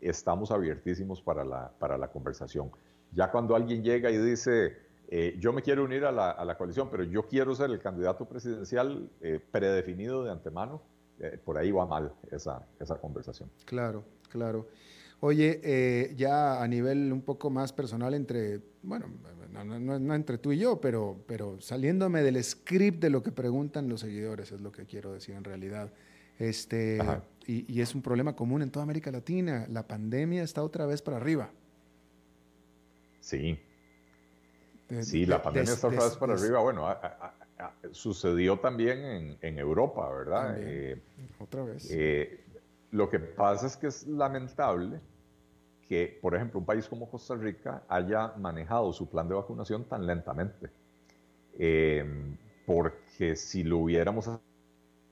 estamos abiertísimos para la, para la conversación. Ya cuando alguien llega y dice, eh, yo me quiero unir a la, a la, coalición, pero yo quiero ser el candidato presidencial eh, predefinido de antemano, por ahí va mal esa, esa conversación. Claro claro. Oye, eh, ya a nivel un poco más personal entre, bueno, no, entre tú y yo, pero, pero saliéndome del script de lo que preguntan los seguidores, es lo que quiero decir en realidad. Este, y, es un problema común en toda América Latina. La pandemia está otra vez para arriba. Sí. sí, la pandemia está otra vez para arriba. Bueno, sucedió también en, Europa, ¿verdad? Eh, otra vez. Eh, lo que pasa es que es lamentable que, por ejemplo, un país como Costa Rica haya manejado su plan de vacunación tan lentamente. Em, porque si lo hubiéramos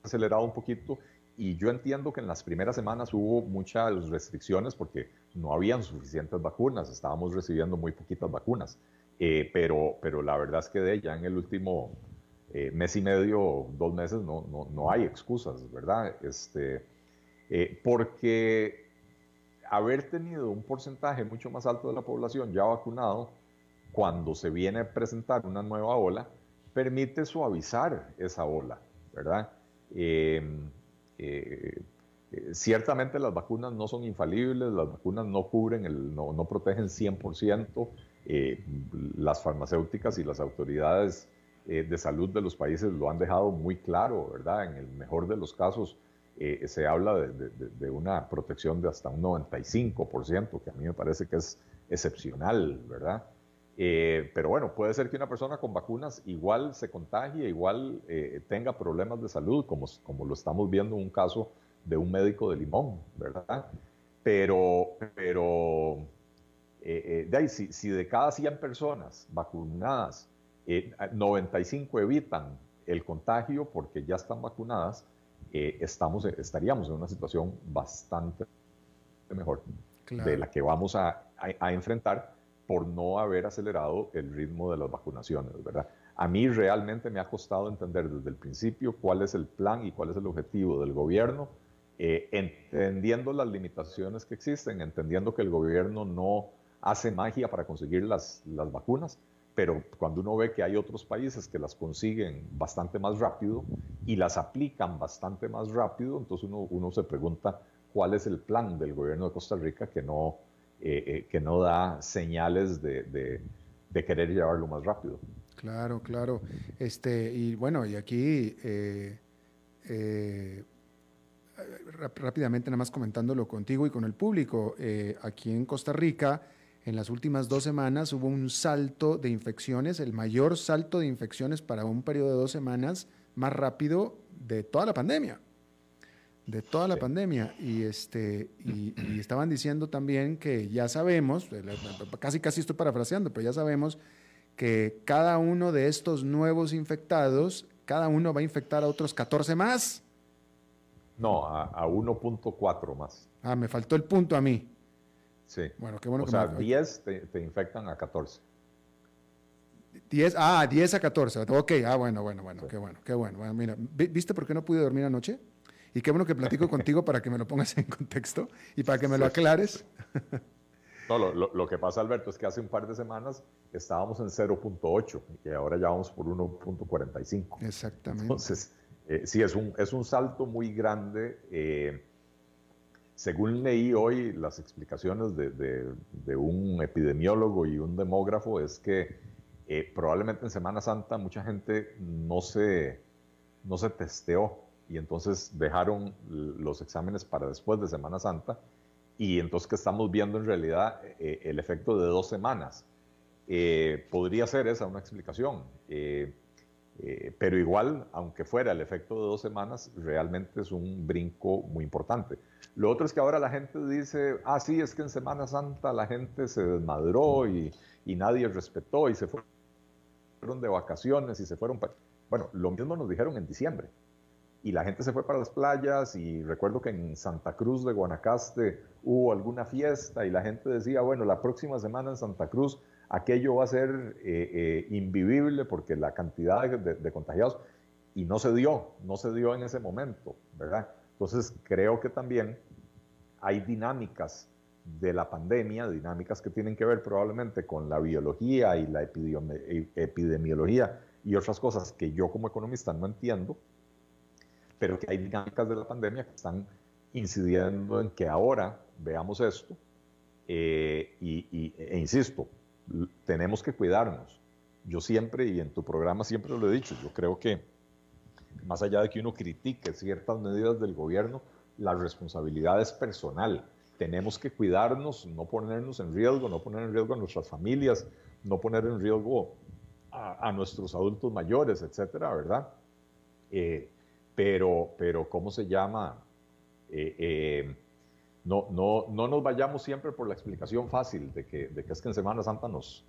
acelerado un poquito, y yo entiendo que en las primeras semanas hubo muchas restricciones porque no habían suficientes vacunas, estábamos recibiendo muy poquitas vacunas, eh, pero, pero la verdad es que ya en el último eh, mes y medio, dos meses, no, no, no hay excusas, ¿verdad? Este, eh, porque haber tenido un porcentaje mucho más alto de la población ya vacunado, cuando se viene a presentar una nueva ola, permite suavizar esa ola, ¿verdad? Em, eh, ciertamente las vacunas no son infalibles, las vacunas no cubren, el, no, no protegen 100%, las farmacéuticas y las autoridades de salud de los países lo han dejado muy claro, ¿verdad? En el mejor de los casos, eh, se habla de, una protección de hasta un 95%, que a mí me parece que es excepcional, ¿verdad? Eh, pero bueno, puede ser que una persona con vacunas igual se contagie, igual eh, tenga problemas de salud, como, como lo estamos viendo en un caso de un médico de Limón, ¿verdad? Pero, pero de ahí, si, si, de cada 100 personas vacunadas, 95 evitan el contagio porque ya están vacunadas, eh, estamos, estaríamos en una situación bastante mejor de la que vamos a, a, enfrentar por no haber acelerado el ritmo de las vacunaciones, ¿verdad? A mí realmente me ha costado entender desde el principio cuál es el plan y cuál es el objetivo del gobierno, eh, entendiendo las limitaciones que existen, entendiendo que el gobierno no hace magia para conseguir las, las vacunas, pero cuando uno ve que hay otros países que las consiguen bastante más rápido y las aplican bastante más rápido, entonces uno, uno se pregunta cuál es el plan del gobierno de Costa Rica que no, eh, eh, que no da señales de, de, querer llevarlo más rápido. Claro, claro. Este, y bueno, y aquí eh, rápidamente nada más comentándolo contigo y con el público, aquí en Costa Rica, en las últimas dos semanas hubo un salto de infecciones, el mayor salto de infecciones para un periodo de dos semanas más rápido de toda la pandemia. De toda la pandemia. Y, este, y, estaban diciendo también que ya sabemos, casi casi estoy parafraseando, pero ya sabemos que cada uno de estos nuevos infectados, cada uno va a infectar a otros 14 más. No, a, 1.4 más. Ah, me faltó el punto a mí. Sí. Bueno, qué bueno o sea, 10 te, infectan a 14. 10, ah, 10 a 14. Ok, ah, bueno, bueno, bueno, qué bueno, qué bueno. bueno. Mira, ¿viste por qué no pude dormir anoche? Y qué bueno que platico contigo para que me lo pongas en contexto y para que me lo aclares. No, lo, lo, que pasa, Alberto, es que hace un par de semanas estábamos en 0.8 y ahora ya vamos por 1.45. Exactamente. Entonces, eh, sí, es un, es un salto muy grande. Eh, según leí hoy las explicaciones de, un epidemiólogo y un demógrafo, es que eh, probablemente en Semana Santa mucha gente no se, no se testeó y entonces dejaron los exámenes para después de Semana Santa y entonces que estamos viendo en realidad el efecto de dos semanas. podría ser esa una explicación. Eh, pero igual, aunque fuera el efecto de dos semanas, realmente es un brinco muy importante. Lo otro es que ahora la gente dice, ah, sí, es que en Semana Santa la gente se desmadró y, y nadie respetó y se fueron de vacaciones y se fueron para... Bueno, lo mismo nos dijeron en diciembre. Y la gente se fue para las playas y recuerdo que en Santa Cruz de Guanacaste hubo alguna fiesta y la gente decía, bueno, la próxima semana en Santa Cruz aquello va a ser eh, eh, invivible porque la cantidad de, contagiados, y no se dio, no se dio en ese momento, ¿verdad? Entonces creo que también hay dinámicas de la pandemia, dinámicas que tienen que ver probablemente con la biología y la e, epidemiología y otras cosas que yo como economista no entiendo, pero que hay dinámicas de la pandemia que están incidiendo en que ahora veamos esto eh, y, e insisto, tenemos que cuidarnos. Yo siempre, y en tu programa siempre lo he dicho, yo creo que más allá de que uno critique ciertas medidas del gobierno, la responsabilidad es personal. Tenemos que cuidarnos, no ponernos en riesgo, no poner en riesgo a nuestras familias, no poner en riesgo a, nuestros adultos mayores, etcétera, ¿verdad? Eh, pero, pero, ¿cómo se llama? Eh, eh, no, no, no nos vayamos siempre por la explicación fácil de que, de es que en Semana Santa nos,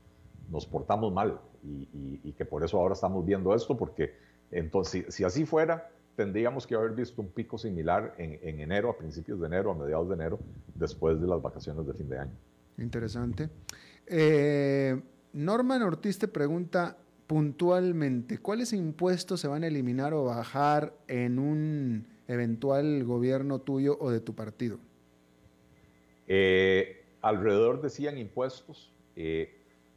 nos portamos mal y, que por eso ahora estamos viendo esto, porque entonces, si, así fuera, tendríamos que haber visto un pico similar en, enero, a principios de enero, a mediados de enero, después de las vacaciones de fin de año. Interesante. Eh, Norman Ortiz te pregunta puntualmente, ¿cuáles impuestos se van a eliminar o bajar en un eventual gobierno tuyo o de tu partido? Eh, alrededor de 100 impuestos. Eh,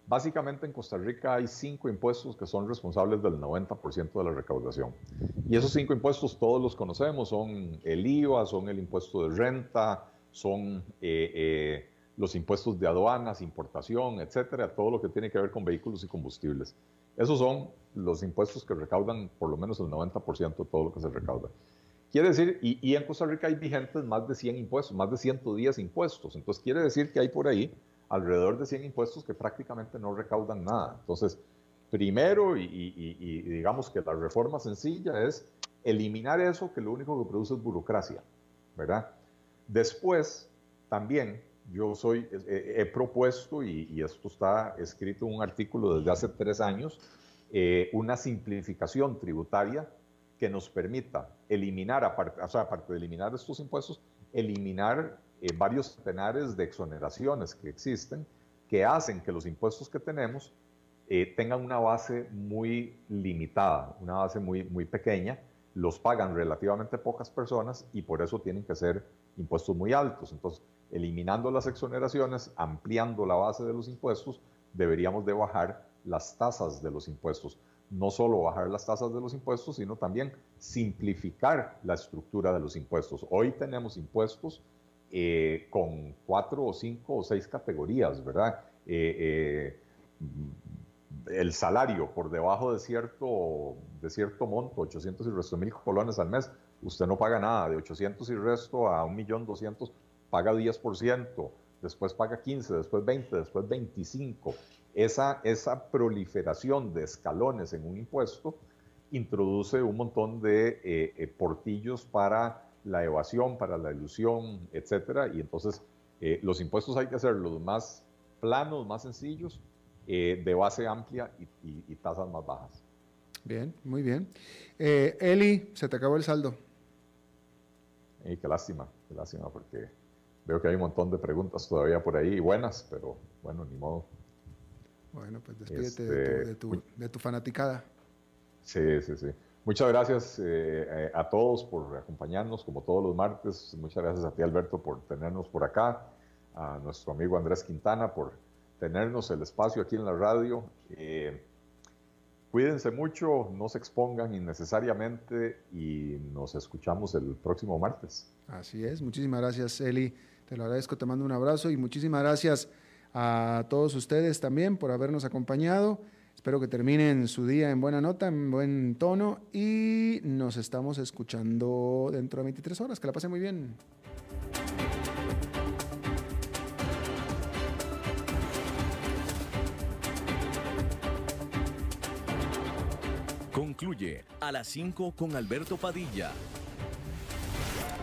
básicamente en Costa Rica hay cinco impuestos que son responsables del 90% de la recaudación. Y esos cinco impuestos todos los conocemos, son el IVA, son el impuesto de renta, son eh, los impuestos de aduanas, importación, etcétera, todo lo que tiene que ver con vehículos y combustibles. Esos son los impuestos que recaudan por lo menos el 90% de todo lo que se recauda. Quiere decir, y, en Costa Rica hay vigentes más de 100 impuestos, más de 110 impuestos. Entonces quiere decir que hay por ahí alrededor de 100 impuestos que prácticamente no recaudan nada. Entonces, primero, y, digamos que la reforma sencilla es eliminar eso que lo único que produce es burocracia, ¿verdad? Después, también yo soy, he, propuesto, y, esto está escrito en un artículo desde hace tres años, eh, una simplificación tributaria que nos permita eliminar, aparte, o sea, aparte de eliminar estos impuestos, eliminar eh, varios centenares de exoneraciones que existen que hacen que los impuestos que tenemos eh, tengan una base muy limitada, una base muy, muy pequeña, los pagan relativamente pocas personas y por eso tienen que ser impuestos muy altos. Entonces, eliminando las exoneraciones, ampliando la base de los impuestos, deberíamos de bajar las tasas de los impuestos no solo bajar las tasas de los impuestos, sino también simplificar la estructura de los impuestos. Hoy tenemos impuestos eh, con cuatro o cinco o seis categorías, ¿verdad? Eh, eh, el salario por debajo de cierto, de cierto monto, 800 y resto mil colones al mes, usted no paga nada. De 800 y resto a 1.200.000 paga 10%, después paga 15, después 20, después 25 esa, esa proliferación de escalones en un impuesto introduce un montón de eh, eh, portillos para la evasión, para la ilusión, etcétera, y entonces los impuestos hay que hacerlos más planos, más sencillos, de base amplia y, tasas más bajas. Bien, muy bien. Eli, se te acabó el saldo. Y qué lástima, qué lástima, porque veo que hay un montón de preguntas todavía por ahí, buenas, pero bueno, ni modo. Bueno, pues despídete de, tu, este, de, tu, fanaticada. Sí, sí, sí. Muchas gracias eh, a todos por acompañarnos, como todos los martes. Muchas gracias a ti, Alberto, por tenernos por acá. A nuestro amigo Andrés Quintana por tenernos el espacio aquí en la radio. Eh, cuídense mucho, no se expongan innecesariamente y nos escuchamos el próximo martes. Así es. Muchísimas gracias, Eli. Te lo agradezco, te mando un abrazo y muchísimas gracias a todos ustedes también por habernos acompañado. Espero que terminen su día en buena nota, en buen tono y nos estamos escuchando dentro de 23 horas. Que la pasen muy bien. Concluye a las 5 con Alberto Padilla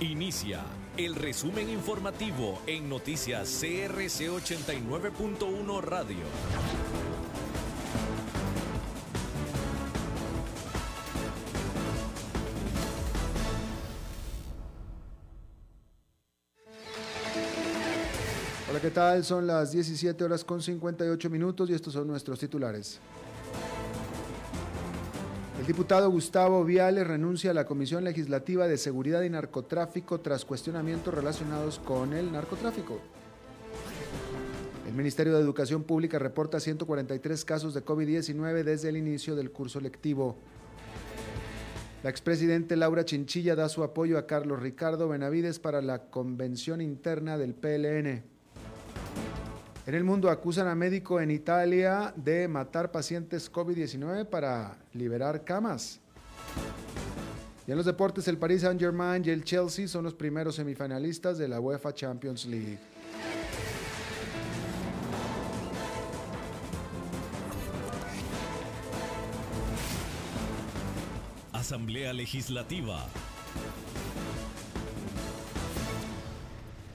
Inicia el resumen informativo en noticias CRC 89.1 Radio. Hola, ¿qué tal? Son las 17 horas con 58 minutos y estos son nuestros titulares. Diputado Gustavo Viales renuncia a la Comisión Legislativa de Seguridad y Narcotráfico tras cuestionamientos relacionados con el narcotráfico. El Ministerio de Educación Pública reporta 143 casos de COVID-19 desde el inicio del curso lectivo. La expresidente Laura Chinchilla da su apoyo a Carlos Ricardo Benavides para la convención interna del PLN. En el mundo acusan a médico en Italia de matar pacientes COVID-19 para liberar camas. Y en los deportes, el Paris Saint-Germain y el Chelsea son los primeros semifinalistas de la UEFA Champions League. Asamblea Legislativa.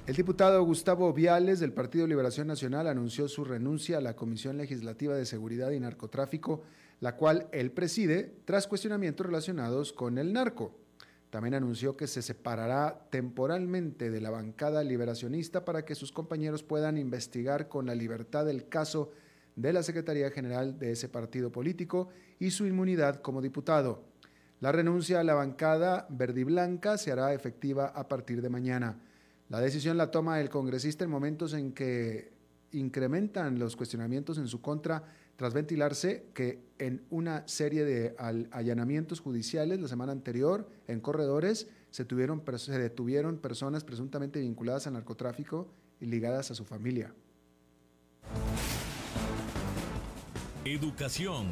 El diputado Gustavo Viales del Partido Liberación Nacional anunció su renuncia a la Comisión Legislativa de Seguridad y Narcotráfico, la cual él preside tras cuestionamientos relacionados con el narco. También anunció que se separará temporalmente de la bancada liberacionista para que sus compañeros puedan investigar con la libertad el caso de la Secretaría General de ese partido político y su inmunidad como diputado. La renuncia a la bancada verde y blanca se hará efectiva a partir de mañana. La decisión la toma el congresista en momentos en que incrementan los cuestionamientos en su contra tras ventilarse que en una serie de allanamientos judiciales la semana anterior en corredores se, tuvieron, se detuvieron personas presuntamente vinculadas al narcotráfico y ligadas a su familia. Educación.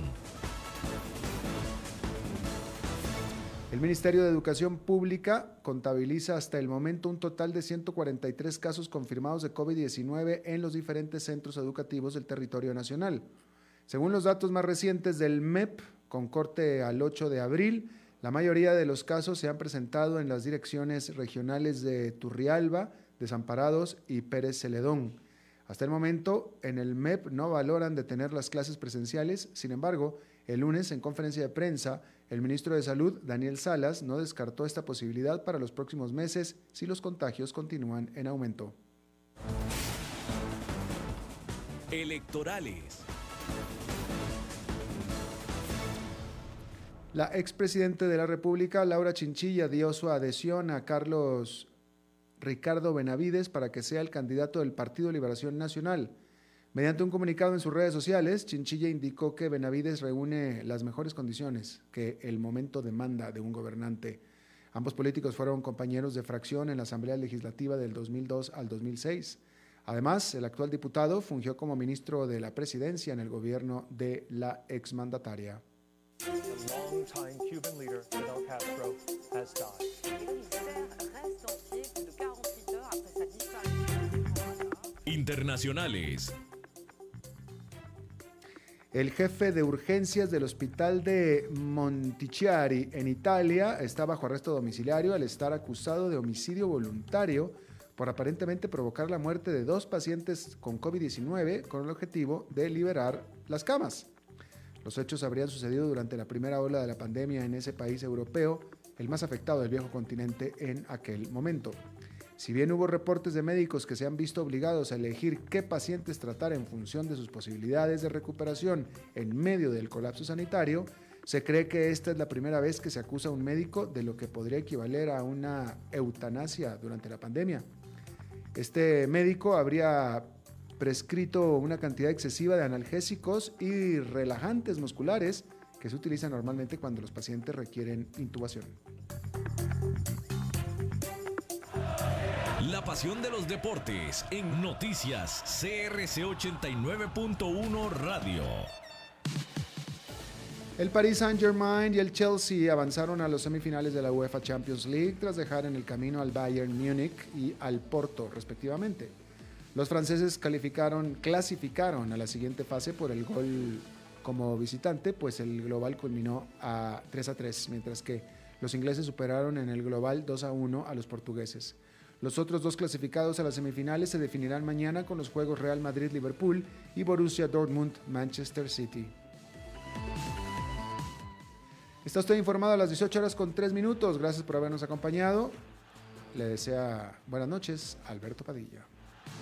El Ministerio de Educación Pública contabiliza hasta el momento un total de 143 casos confirmados de COVID-19 en los diferentes centros educativos del territorio nacional. Según los datos más recientes del MEP, con corte al 8 de abril, la mayoría de los casos se han presentado en las direcciones regionales de Turrialba, Desamparados y Pérez Celedón. Hasta el momento, en el MEP no valoran detener las clases presenciales, sin embargo, el lunes, en conferencia de prensa, el ministro de Salud, Daniel Salas, no descartó esta posibilidad para los próximos meses si los contagios continúan en aumento. Electorales. La expresidente de la República, Laura Chinchilla, dio su adhesión a Carlos Ricardo Benavides para que sea el candidato del Partido Liberación Nacional. Mediante un comunicado en sus redes sociales, Chinchilla indicó que Benavides reúne las mejores condiciones que el momento demanda de un gobernante. Ambos políticos fueron compañeros de fracción en la Asamblea Legislativa del 2002 al 2006. Además, el actual diputado fungió como ministro de la presidencia en el gobierno de la exmandataria. Internacionales. El jefe de urgencias del hospital de Montichiari en Italia está bajo arresto domiciliario al estar acusado de homicidio voluntario por aparentemente provocar la muerte de dos pacientes con COVID-19 con el objetivo de liberar las camas. Los hechos habrían sucedido durante la primera ola de la pandemia en ese país europeo, el más afectado del viejo continente en aquel momento. Si bien hubo reportes de médicos que se han visto obligados a elegir qué pacientes tratar en función de sus posibilidades de recuperación en medio del colapso sanitario, se cree que esta es la primera vez que se acusa a un médico de lo que podría equivaler a una eutanasia durante la pandemia. Este médico habría prescrito una cantidad excesiva de analgésicos y relajantes musculares que se utilizan normalmente cuando los pacientes requieren intubación. La pasión de los deportes en noticias CRC 89.1 Radio. El Paris Saint-Germain y el Chelsea avanzaron a los semifinales de la UEFA Champions League tras dejar en el camino al Bayern Múnich y al Porto, respectivamente. Los franceses calificaron, clasificaron a la siguiente fase por el gol como visitante, pues el global culminó a 3 a 3, mientras que los ingleses superaron en el global 2 a 1 a los portugueses. Los otros dos clasificados a las semifinales se definirán mañana con los juegos Real Madrid-Liverpool y Borussia Dortmund-Manchester City. Está usted informado a las 18 horas con 3 minutos. Gracias por habernos acompañado. Le desea buenas noches, Alberto Padilla.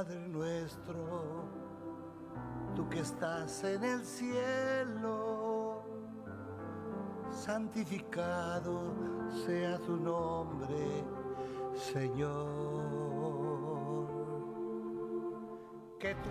Padre nuestro, tú que estás en el cielo, santificado sea tu nombre, Señor. Que tu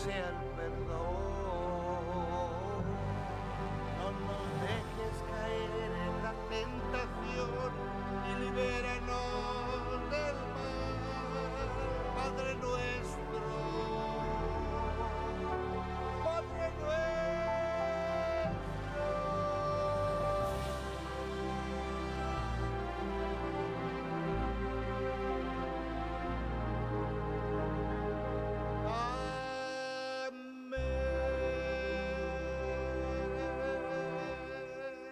Sea